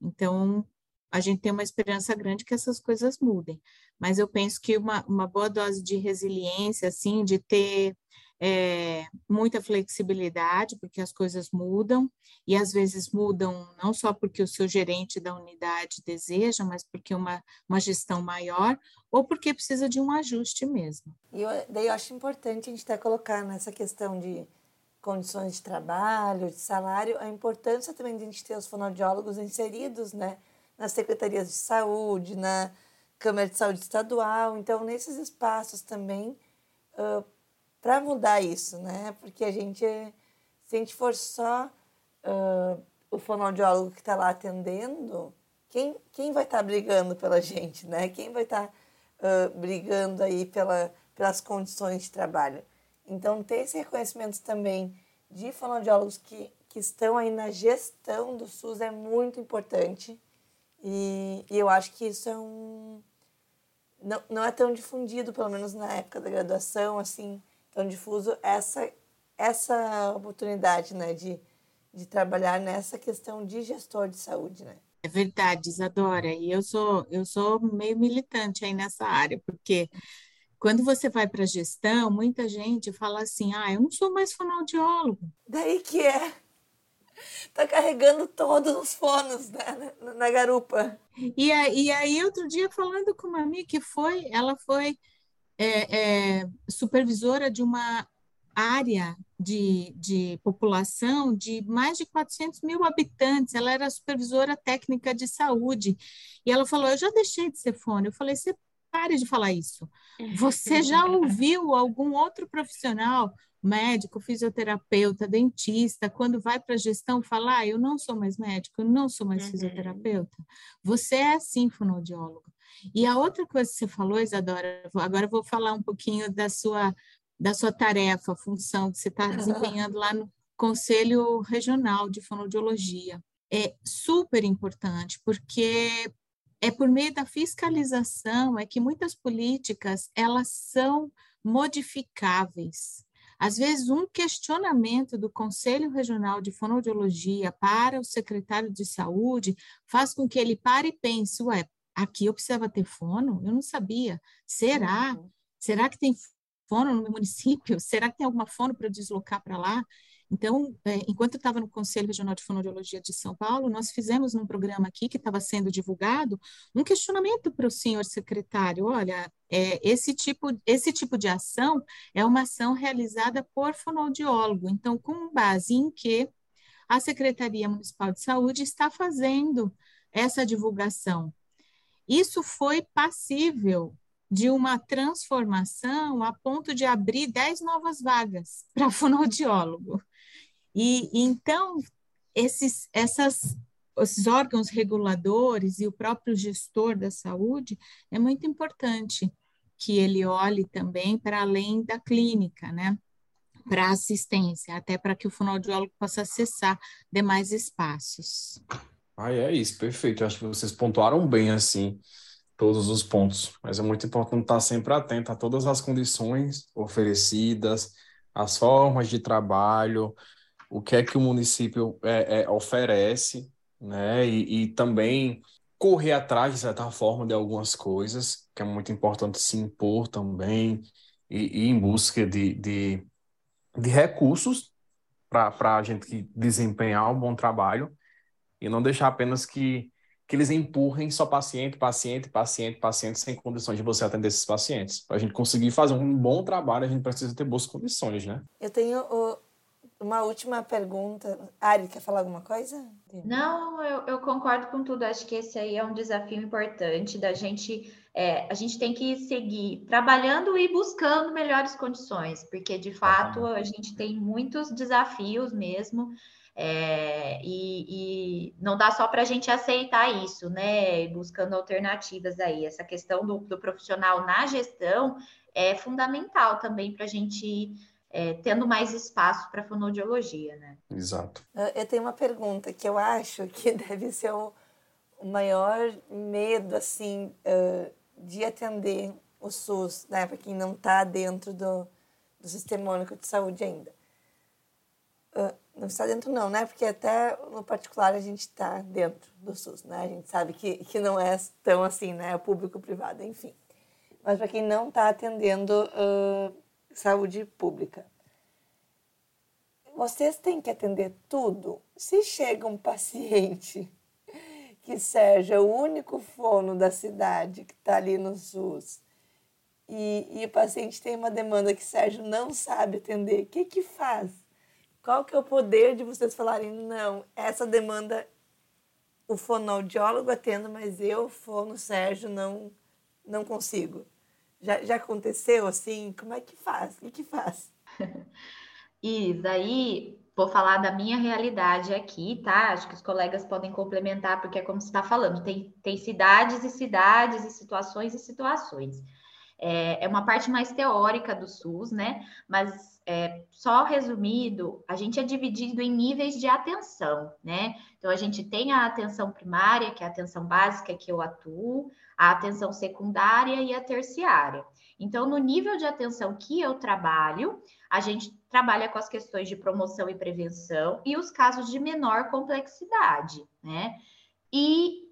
Então, a gente tem uma esperança grande que essas coisas mudem, mas eu penso que uma, uma boa dose de resiliência, assim, de ter é, muita flexibilidade, porque as coisas mudam, e às vezes mudam não só porque o seu gerente da unidade deseja, mas porque uma, uma gestão maior, ou porque precisa de um ajuste mesmo. E eu, daí eu acho importante a gente até colocar nessa questão de condições de trabalho, de salário, a importância também de a gente ter os fonoaudiólogos inseridos, né, nas secretarias de saúde, na Câmara de Saúde Estadual, então nesses espaços também uh, para mudar isso, né? Porque a gente, se a gente for só uh, o fonoaudiólogo que está lá atendendo, quem, quem vai estar tá brigando pela gente, né? Quem vai estar tá, uh, brigando aí pela, pelas condições de trabalho? Então, ter esse reconhecimento também de fonoaudiólogos que, que estão aí na gestão do SUS é muito importante. E, e eu acho que isso é um... Não, não é tão difundido, pelo menos na época da graduação, assim, tão difuso essa, essa oportunidade, né, de, de trabalhar nessa questão de gestor de saúde, né? É verdade, Isadora, e eu sou, eu sou meio militante aí nessa área, porque quando você vai para gestão, muita gente fala assim, ah, eu não sou mais fonoaudiólogo. Daí que é. Tá carregando todos os fonos né, na, na garupa. E, e aí, outro dia, falando com uma amiga que foi, ela foi é, é, supervisora de uma área de, de população de mais de 400 mil habitantes. Ela era supervisora técnica de saúde. E ela falou: Eu já deixei de ser fone. Eu falei: Você pare de falar isso. Você já ouviu algum outro profissional, médico, fisioterapeuta, dentista, quando vai para a gestão falar, ah, eu não sou mais médico, eu não sou mais uhum. fisioterapeuta? Você é sim fonoaudiólogo. E a outra coisa que você falou, Isadora, agora eu vou falar um pouquinho da sua da sua tarefa, função que você está desempenhando lá no Conselho Regional de Fonoaudiologia. É super importante, porque é por meio da fiscalização é que muitas políticas elas são modificáveis. Às vezes, um questionamento do Conselho Regional de Fonoaudiologia para o secretário de Saúde faz com que ele pare e pense: ué, aqui eu precisava ter fono? Eu não sabia. Será? Uhum. Será que tem fono no meu município? Será que tem alguma fono para deslocar para lá? Então, é, enquanto eu estava no Conselho Regional de Fonoaudiologia de São Paulo, nós fizemos num programa aqui que estava sendo divulgado um questionamento para o senhor secretário. Olha, é, esse, tipo, esse tipo de ação é uma ação realizada por fonoaudiólogo. Então, com base em que a Secretaria Municipal de Saúde está fazendo essa divulgação. Isso foi passível de uma transformação a ponto de abrir 10 novas vagas para fonoaudiólogo. E, então, esses, essas, esses órgãos reguladores e o próprio gestor da saúde, é muito importante que ele olhe também para além da clínica, né? Para assistência, até para que o fonoaudiólogo possa acessar demais espaços. Ah, é isso, perfeito. Acho que vocês pontuaram bem, assim, todos os pontos, mas é muito importante estar sempre atento a todas as condições oferecidas, as formas de trabalho, o que é que o município é, é, oferece, né? E, e, também correr atrás, de certa forma, de algumas coisas, que é muito importante se impor também, e, e em busca de, de, de recursos para a gente desempenhar um bom trabalho, e não deixar apenas que que eles empurrem só paciente, paciente, paciente, paciente, sem condições de você atender esses pacientes. Para a gente conseguir fazer um bom trabalho, a gente precisa ter boas condições, né? Eu tenho uma última pergunta. Ari, quer falar alguma coisa? Não, eu, eu, concordo com tudo. Acho que esse aí é um desafio importante da gente. É, a gente tem que seguir trabalhando e buscando melhores condições, porque de fato a gente tem muitos desafios mesmo. É, e, e, não dá só para a gente aceitar isso, né? Buscando alternativas aí. Essa questão do, do profissional na gestão é fundamental também para a gente é, tendo mais espaço para fonoaudiologia, né? Exato. Eu tenho uma pergunta que eu acho que deve ser o, maior medo, assim, uh, de atender o SUS, né? Para quem não está dentro do, do Sistema Único de Saúde ainda. Não está dentro não, né? Porque até no particular a gente está dentro do SUS, né? A gente sabe que, que não é tão assim, né? O público-privado, enfim. Mas para quem não está atendendo uh, saúde pública, vocês têm que atender tudo. Se chega um paciente que seja o único fono da cidade que está ali no SUS e, e o paciente tem uma demanda que Sérgio não sabe atender, o que que faz? Qual que é o poder de vocês falarem, não, essa demanda o fonoaudiólogo atenda, mas eu, fono Sérgio, não, não consigo. Já, já aconteceu assim? Como é que faz? O que, que faz? Isso, aí vou falar da minha realidade aqui, tá? Acho que os colegas podem complementar, porque é como você está falando, tem, tem cidades e cidades, e situações e situações. É, é uma parte mais teórica do SUS, né? Mas é, só resumido, a gente é dividido em níveis de atenção, né? Então, a gente tem a atenção primária, que é a atenção básica que eu atuo, a atenção secundária e a terciária. Então, no nível de atenção que eu trabalho, a gente trabalha com as questões de promoção e prevenção e os casos de menor complexidade, né? E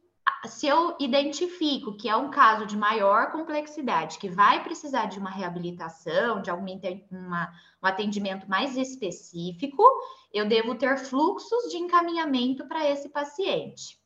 se eu identifico que é um caso de maior complexidade, que vai precisar de uma reabilitação, de algum uma, um atendimento mais específico, eu devo ter fluxos de encaminhamento para esse paciente.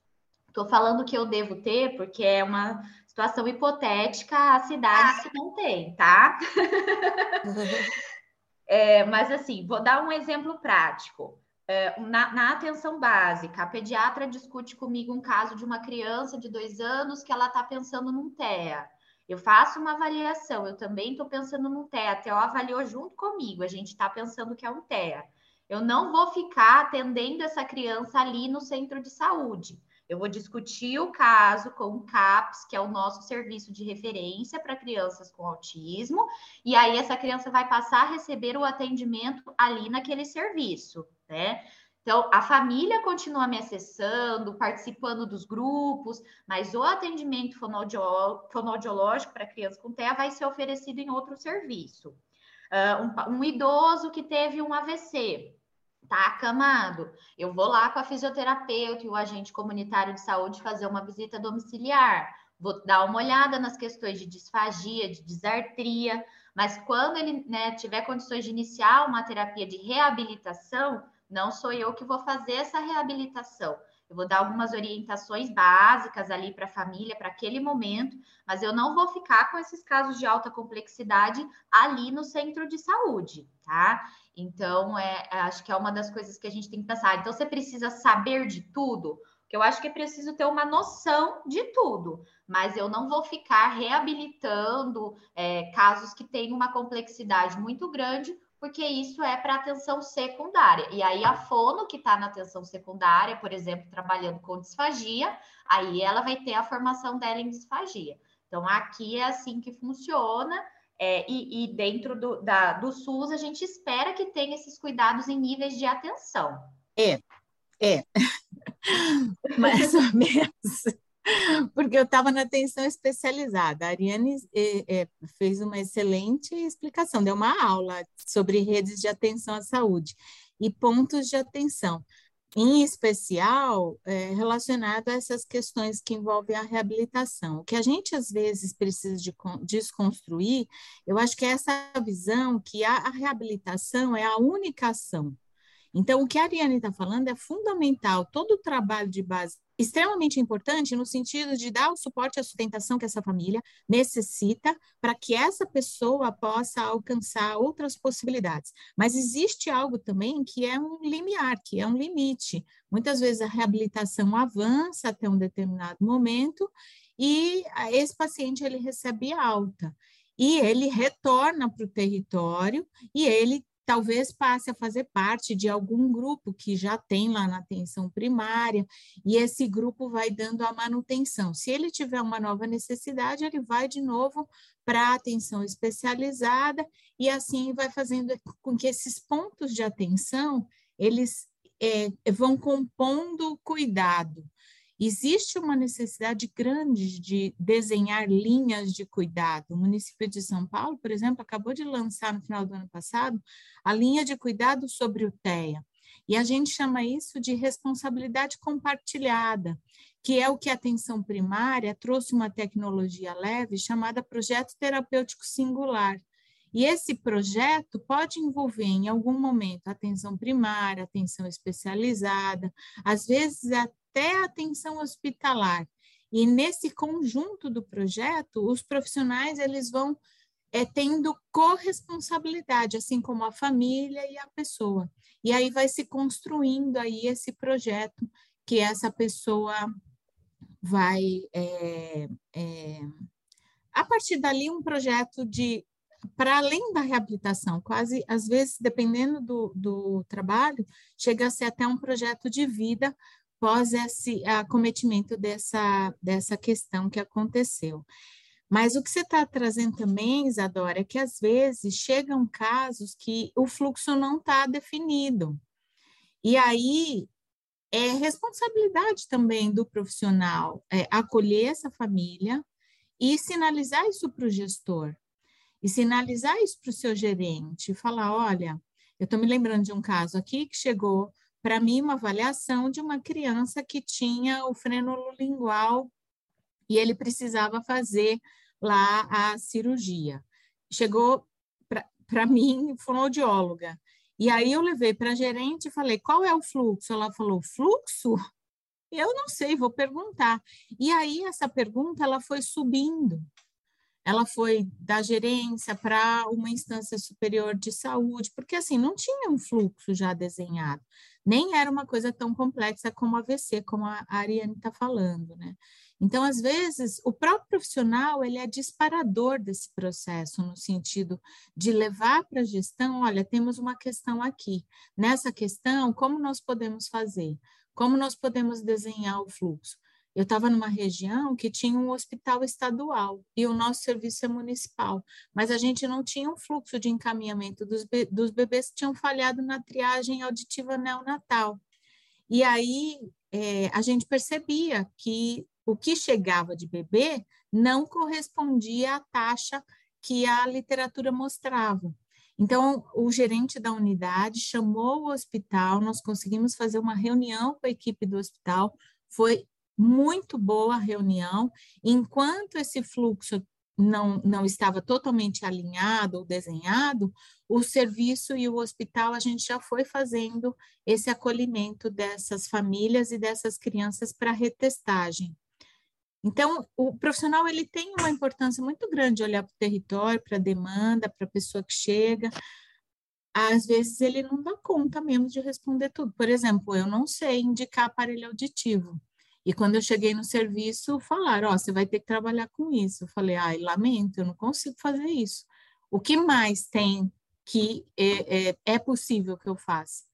Estou falando que eu devo ter, porque é uma situação hipotética, a cidade se não tem, tá? é, mas assim, vou dar um exemplo prático. É, na, na, atenção básica, a pediatra discute comigo um caso de uma criança de dois anos que ela está pensando num TEA. Eu faço uma avaliação, eu também estou pensando no TEA, a TEA avaliou junto comigo, a gente está pensando que é um TEA. Eu não vou ficar atendendo essa criança ali no centro de saúde. Eu vou discutir o caso com o CAPS, que é o nosso serviço de referência para crianças com autismo, e aí essa criança vai passar a receber o atendimento ali naquele serviço, né? Então, a família continua me acessando, participando dos grupos, mas o atendimento fonoaudiológico para criança com TEA vai ser oferecido em outro serviço. Uh, um, um idoso que teve um AVC, tá acamado. Eu vou lá com a fisioterapeuta e o agente comunitário de saúde fazer uma visita domiciliar. Vou dar uma olhada nas questões de disfagia, de disartria, mas quando ele né, tiver condições de iniciar uma terapia de reabilitação, não sou eu que vou fazer essa reabilitação. Eu vou dar algumas orientações básicas ali para a família, para aquele momento, mas eu não vou ficar com esses casos de alta complexidade ali no centro de saúde, tá? Então, é, é acho que é uma das coisas que a gente tem que pensar. Então, você precisa saber de tudo, que eu acho que é preciso ter uma noção de tudo, mas eu não vou ficar reabilitando é, casos que têm uma complexidade muito grande, porque isso é para atenção secundária. E aí a fono que está na atenção secundária, por exemplo, trabalhando com disfagia, aí ela vai ter a formação dela em disfagia. Então aqui é assim que funciona. É, e, e, dentro do, da, do SUS a gente espera que tenha esses cuidados em níveis de atenção. É, é. Mais ou menos porque eu estava na atenção especializada. A Ariane é, é, fez uma excelente explicação, deu uma aula sobre redes de atenção à saúde e pontos de atenção, em especial é, relacionado a essas questões que envolvem a reabilitação. O que a gente às vezes precisa de desconstruir, eu acho que é essa visão que a, a reabilitação é a única ação. Então, o que a Ariane está falando é fundamental, todo o trabalho de base extremamente importante no sentido de dar o suporte à sustentação que essa família necessita para que essa pessoa possa alcançar outras possibilidades. Mas existe algo também que é um limiar, que é um limite. Muitas vezes a reabilitação avança até um determinado momento e esse paciente ele recebe alta e ele retorna para o território e ele talvez passe a fazer parte de algum grupo que já tem lá na atenção primária, e esse grupo vai dando a manutenção. Se ele tiver uma nova necessidade, ele vai de novo para a atenção especializada, e assim vai fazendo com que esses pontos de atenção, eles é, vão compondo cuidado. Existe uma necessidade grande de desenhar linhas de cuidado. O município de São Paulo, por exemplo, acabou de lançar no final do ano passado a linha de cuidado sobre o TEA. E a gente chama isso de responsabilidade compartilhada, que é o que a atenção primária trouxe uma tecnologia leve chamada projeto terapêutico singular. E esse projeto pode envolver, em algum momento, atenção primária, atenção especializada, às vezes até a atenção hospitalar. E nesse conjunto do projeto, os profissionais eles vão é, tendo corresponsabilidade, assim como a família e a pessoa. E aí vai se construindo aí esse projeto que essa pessoa vai é, é, a partir dali um projeto de para além da reabilitação, quase às vezes, dependendo do, do trabalho, chega a ser até um projeto de vida após esse acometimento dessa, dessa questão que aconteceu. Mas o que você está trazendo também, Isadora, é que às vezes chegam casos que o fluxo não está definido. E aí é responsabilidade também do profissional é, acolher essa família e sinalizar isso para o gestor. E sinalizar isso para o seu gerente, falar: olha, eu estou me lembrando de um caso aqui que chegou para mim, uma avaliação de uma criança que tinha o frênulo lingual e ele precisava fazer lá a cirurgia. Chegou para mim, fonoaudióloga. E aí eu levei para a gerente e falei, qual é o fluxo? Ela falou, fluxo? Eu não sei, vou perguntar. E aí essa pergunta ela foi subindo. ela foi da gerência para uma instância superior de saúde, porque assim não tinha um fluxo já desenhado, nem era uma coisa tão complexa como AVC, como a Ariane está falando, né? Então, às vezes, o próprio profissional ele é disparador desse processo, no sentido de levar para a gestão, olha, temos uma questão aqui. Nessa questão, como nós podemos fazer? Como nós podemos desenhar o fluxo? Eu estava numa região que tinha um hospital estadual e o nosso serviço é municipal, mas a gente não tinha um fluxo de encaminhamento dos, be dos bebês que tinham falhado na triagem auditiva neonatal. E aí é, a gente percebia que o que chegava de bebê não correspondia à taxa que a literatura mostrava. Então, o gerente da unidade chamou o hospital, nós conseguimos fazer uma reunião com a equipe do hospital, foi muito boa reunião. Enquanto esse fluxo não, não estava totalmente alinhado ou desenhado, o serviço e o hospital, a gente já foi fazendo esse acolhimento dessas famílias e dessas crianças para retestagem. Então, o profissional ele tem uma importância muito grande olhar para o território, para a demanda, para a pessoa que chega. Às vezes ele não dá conta mesmo de responder tudo. Por exemplo, eu não sei indicar aparelho auditivo. E quando eu cheguei no serviço, falaram: Ó, oh, você vai ter que trabalhar com isso. Eu falei: ai, lamento, eu não consigo fazer isso. O que mais tem que é, é, é possível que eu faça?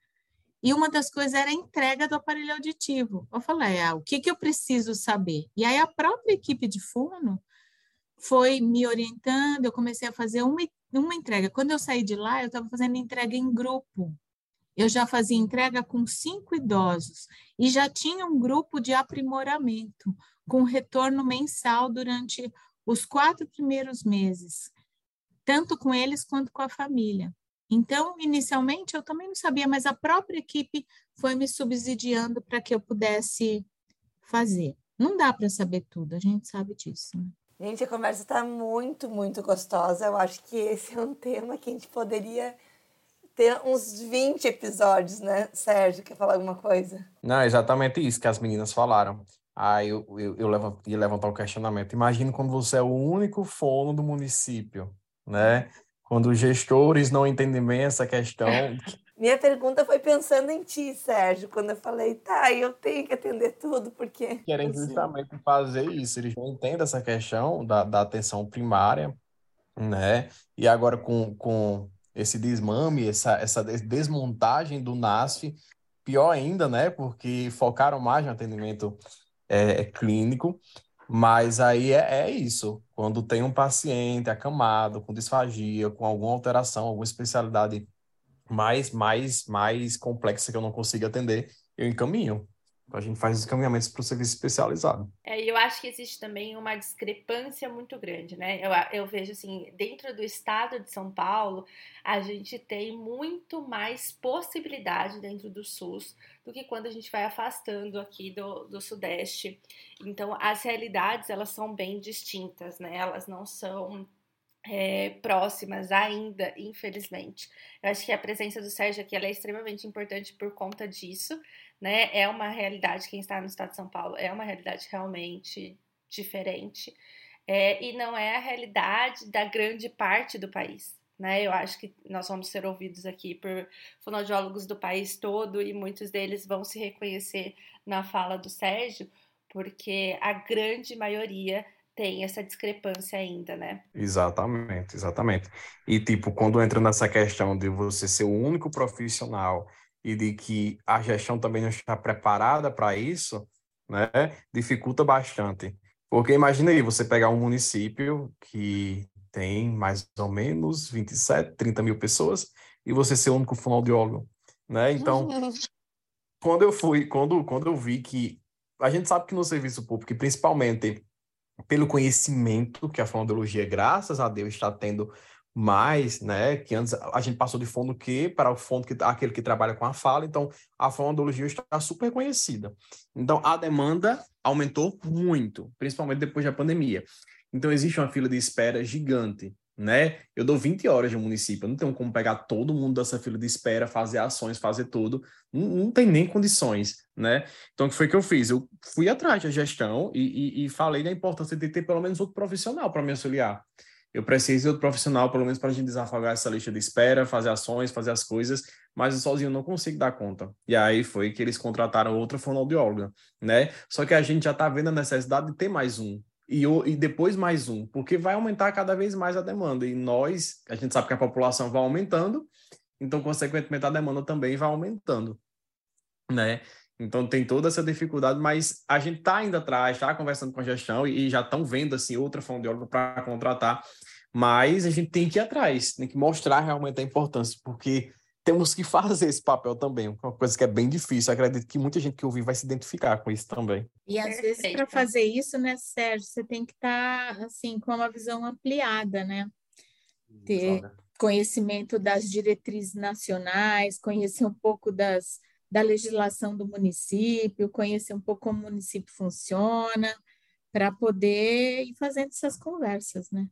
E uma das coisas era a entrega do aparelho auditivo. Eu falei: ah, o que, que eu preciso saber? E aí a própria equipe de fono foi me orientando, eu comecei a fazer uma, uma entrega. Quando eu saí de lá, eu estava fazendo entrega em grupo. Eu já fazia entrega com cinco idosos e já tinha um grupo de aprimoramento, com retorno mensal durante os quatro primeiros meses, tanto com eles quanto com a família. Então, inicialmente, eu também não sabia, mas a própria equipe foi me subsidiando para que eu pudesse fazer. Não dá para saber tudo, a gente sabe disso. Né? Gente, a conversa está muito, muito gostosa. Eu acho que esse é um tema que a gente poderia ter uns 20 episódios, né? Sérgio, quer falar alguma coisa? Não, exatamente isso que as meninas falaram. Aí eu, eu, eu levo, ia levantar o um questionamento. Imagina quando você é o único fono do município, né? Quando os gestores não entendem bem essa questão. Minha pergunta foi pensando em ti, Sérgio, quando eu falei, tá, eu tenho que atender tudo, porque. Querem justamente fazer isso, eles não entendem essa questão da, da atenção primária, né? E agora com, com esse desmame, essa, essa desmontagem do NASF, pior ainda, né? Porque focaram mais no atendimento é, clínico, mas aí é, é, isso. Quando tem um paciente acamado, com disfagia, com alguma alteração, alguma especialidade mais, mais, mais complexa que eu não consigo atender, eu encaminho a gente faz os encaminhamentos para o serviço especializado. É, eu acho que existe também uma discrepância muito grande, né? Eu, eu vejo assim, dentro do estado de São Paulo, a gente tem muito mais possibilidade dentro do SUS do que quando a gente vai afastando aqui do, do Sudeste. Então, as realidades, elas são bem distintas, né? Elas não são é, próximas ainda, infelizmente. Eu acho que a presença do Sérgio aqui é extremamente importante por conta disso, né? É uma realidade, quem está no estado de São Paulo, é uma realidade realmente diferente. É, e não é a realidade da grande parte do país. Né? Eu acho que nós vamos ser ouvidos aqui por fonoaudiólogos do país todo e muitos deles vão se reconhecer na fala do Sérgio, porque a grande maioria tem essa discrepância ainda, né? Exatamente, exatamente. E tipo, quando entra nessa questão de você ser o único profissional e de que a gestão também não está preparada para isso, né, dificulta bastante. Porque imagina aí, você pegar um município que tem mais ou menos 27, 30 mil pessoas e você ser o único fonoaudiólogo, né? Então, quando eu fui, quando, quando eu vi que a gente sabe que no serviço público, principalmente pelo conhecimento que a fonoaudiologia, graças a Deus, está tendo mais, né, que antes a gente passou de fono que para o fono que aquele que trabalha com a fala, então a fonoaudiologia está super conhecida. Então a demanda aumentou muito, principalmente depois da pandemia. Então existe uma fila de espera gigante, né? Eu dou 20 horas de município, eu não tenho como pegar todo mundo dessa fila de espera, fazer ações, fazer tudo, não, não tem nem condições, né? Então, o que foi que eu fiz? Eu fui atrás da gestão e, e, e falei da importância de ter pelo menos outro profissional para me auxiliar. Eu preciso outro profissional, pelo menos para a gente desafogar essa lista de espera, fazer ações, fazer as coisas, mas eu sozinho não consigo dar conta. E aí foi que eles contrataram outra fonoaudióloga, né? Só que a gente já está vendo a necessidade de ter mais um, e, e depois mais um, porque vai aumentar cada vez mais a demanda. E nós, a gente sabe que a população vai aumentando, então, consequentemente, a demanda também vai aumentando, né? Então tem toda essa dificuldade, mas a gente está indo atrás, está conversando com a gestão e, e já estão vendo assim outra fonoaudióloga para contratar, mas a gente tem que ir atrás, tem que mostrar realmente a importância, porque temos que fazer esse papel também, uma coisa que é bem difícil. acredito que muita gente que ouvir vai se identificar com isso também. E às vezes para fazer isso, né, Sérgio, você tem que estar tá, assim com uma visão ampliada, né? Ter conhecimento das diretrizes nacionais, conhecer um pouco das da legislação do município, conhecer um pouco como o município funciona, para poder ir fazendo essas conversas, né?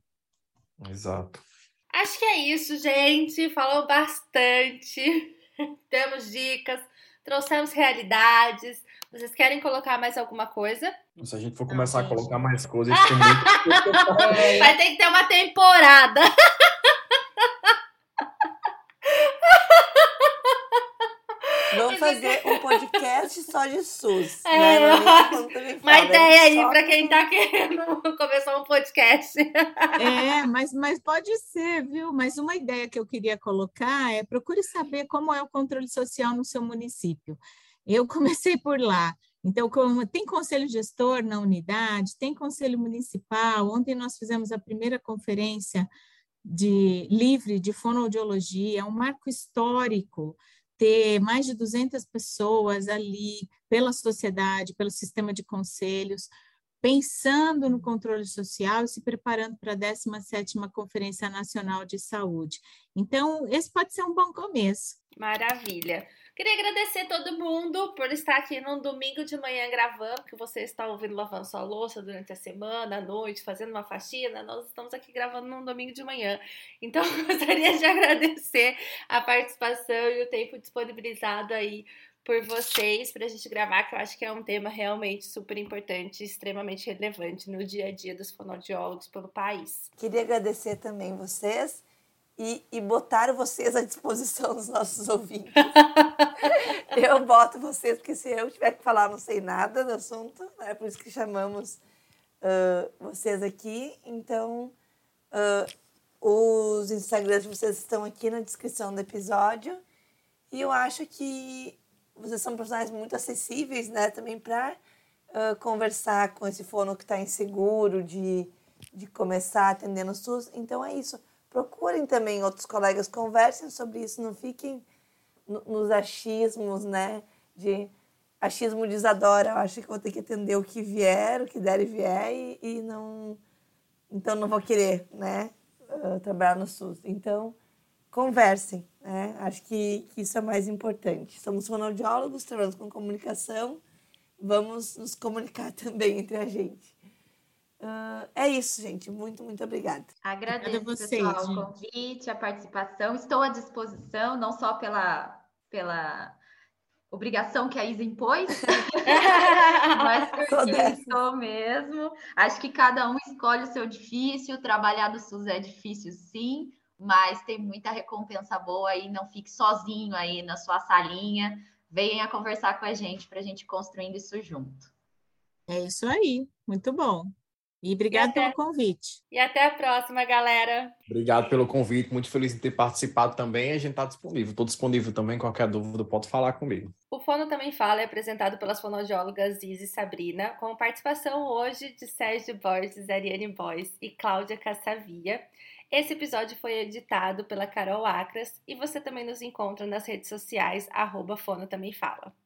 Exato. Acho que é isso, gente. Falou bastante. Temos dicas, trouxemos realidades. Vocês querem colocar mais alguma coisa? Se a gente for começar Não, a colocar mais coisas, tem muito... vai ter que ter uma temporada. Vamos fazer um podcast só de SUS. É, né? Uma ideia aí só... para quem está querendo começar um podcast. É, mas, mas pode ser, viu? Mas uma ideia que eu queria colocar é procure saber como é o controle social no seu município. Eu comecei por lá. Então, como tem conselho gestor na unidade, tem conselho municipal. Ontem nós fizemos a primeira conferência de livre de fonoaudiologia, é um marco histórico ter mais de 200 pessoas ali pela sociedade, pelo sistema de conselhos, pensando no controle social e se preparando para a 17ª Conferência Nacional de Saúde. Então, esse pode ser um bom começo. Maravilha. Queria agradecer todo mundo por estar aqui num domingo de manhã gravando, que você está ouvindo lavando sua louça durante a semana, à noite, fazendo uma faxina. Nós estamos aqui gravando num domingo de manhã. Então, gostaria de agradecer a participação e o tempo disponibilizado aí por vocês para a gente gravar, que eu acho que é um tema realmente super importante, extremamente relevante no dia a dia dos fonoaudiólogos pelo país. Queria agradecer também vocês e, e botar vocês à disposição dos nossos ouvintes. eu boto vocês, porque se eu tiver que falar, não sei nada do assunto, é né? por isso que chamamos uh, vocês aqui. Então, uh, os Instagrams de vocês estão aqui na descrição do episódio. E eu acho que vocês são profissionais muito acessíveis, né? Também para uh, conversar com esse fono que está inseguro de, de começar atendendo o SUS. Então, é isso procurem também outros colegas, conversem sobre isso, não fiquem nos achismos, né? De achismo de Isadora, eu acho que vou ter que atender o que vier, o que der e vier, e, e não. Então não vou querer, né? Uh, trabalhar no SUS. Então, conversem, né? Acho que, que isso é mais importante. Somos fonoaudiólogos, trabalhamos com comunicação, vamos nos comunicar também entre a gente. Uh, é isso, gente. Muito, muito obrigada. Agradeço, vocês, pessoal, o convite, a participação. Estou à disposição, não só pela, pela obrigação que a Isa impôs, mas porque eu estou mesmo. Acho que cada um escolhe o seu difícil. Trabalhar do SUS é difícil, sim, mas tem muita recompensa boa aí. Não fique sozinho aí na sua salinha. Venha conversar com a gente para a gente construindo isso junto. É isso aí. Muito bom. E obrigado e até... pelo convite. E até a próxima, galera. Obrigado pelo convite, muito feliz em ter participado também. A gente está disponível, estou disponível também. Qualquer dúvida, pode falar comigo. O Fono Também Fala é apresentado pelas fonoaudiólogas Izzy e Sabrina, com participação hoje de Sérgio Borges, Ariane Boys e Cláudia Cassavia. Esse episódio foi editado pela Carol Acras e você também nos encontra nas redes sociais, arroba Fono Também Fala.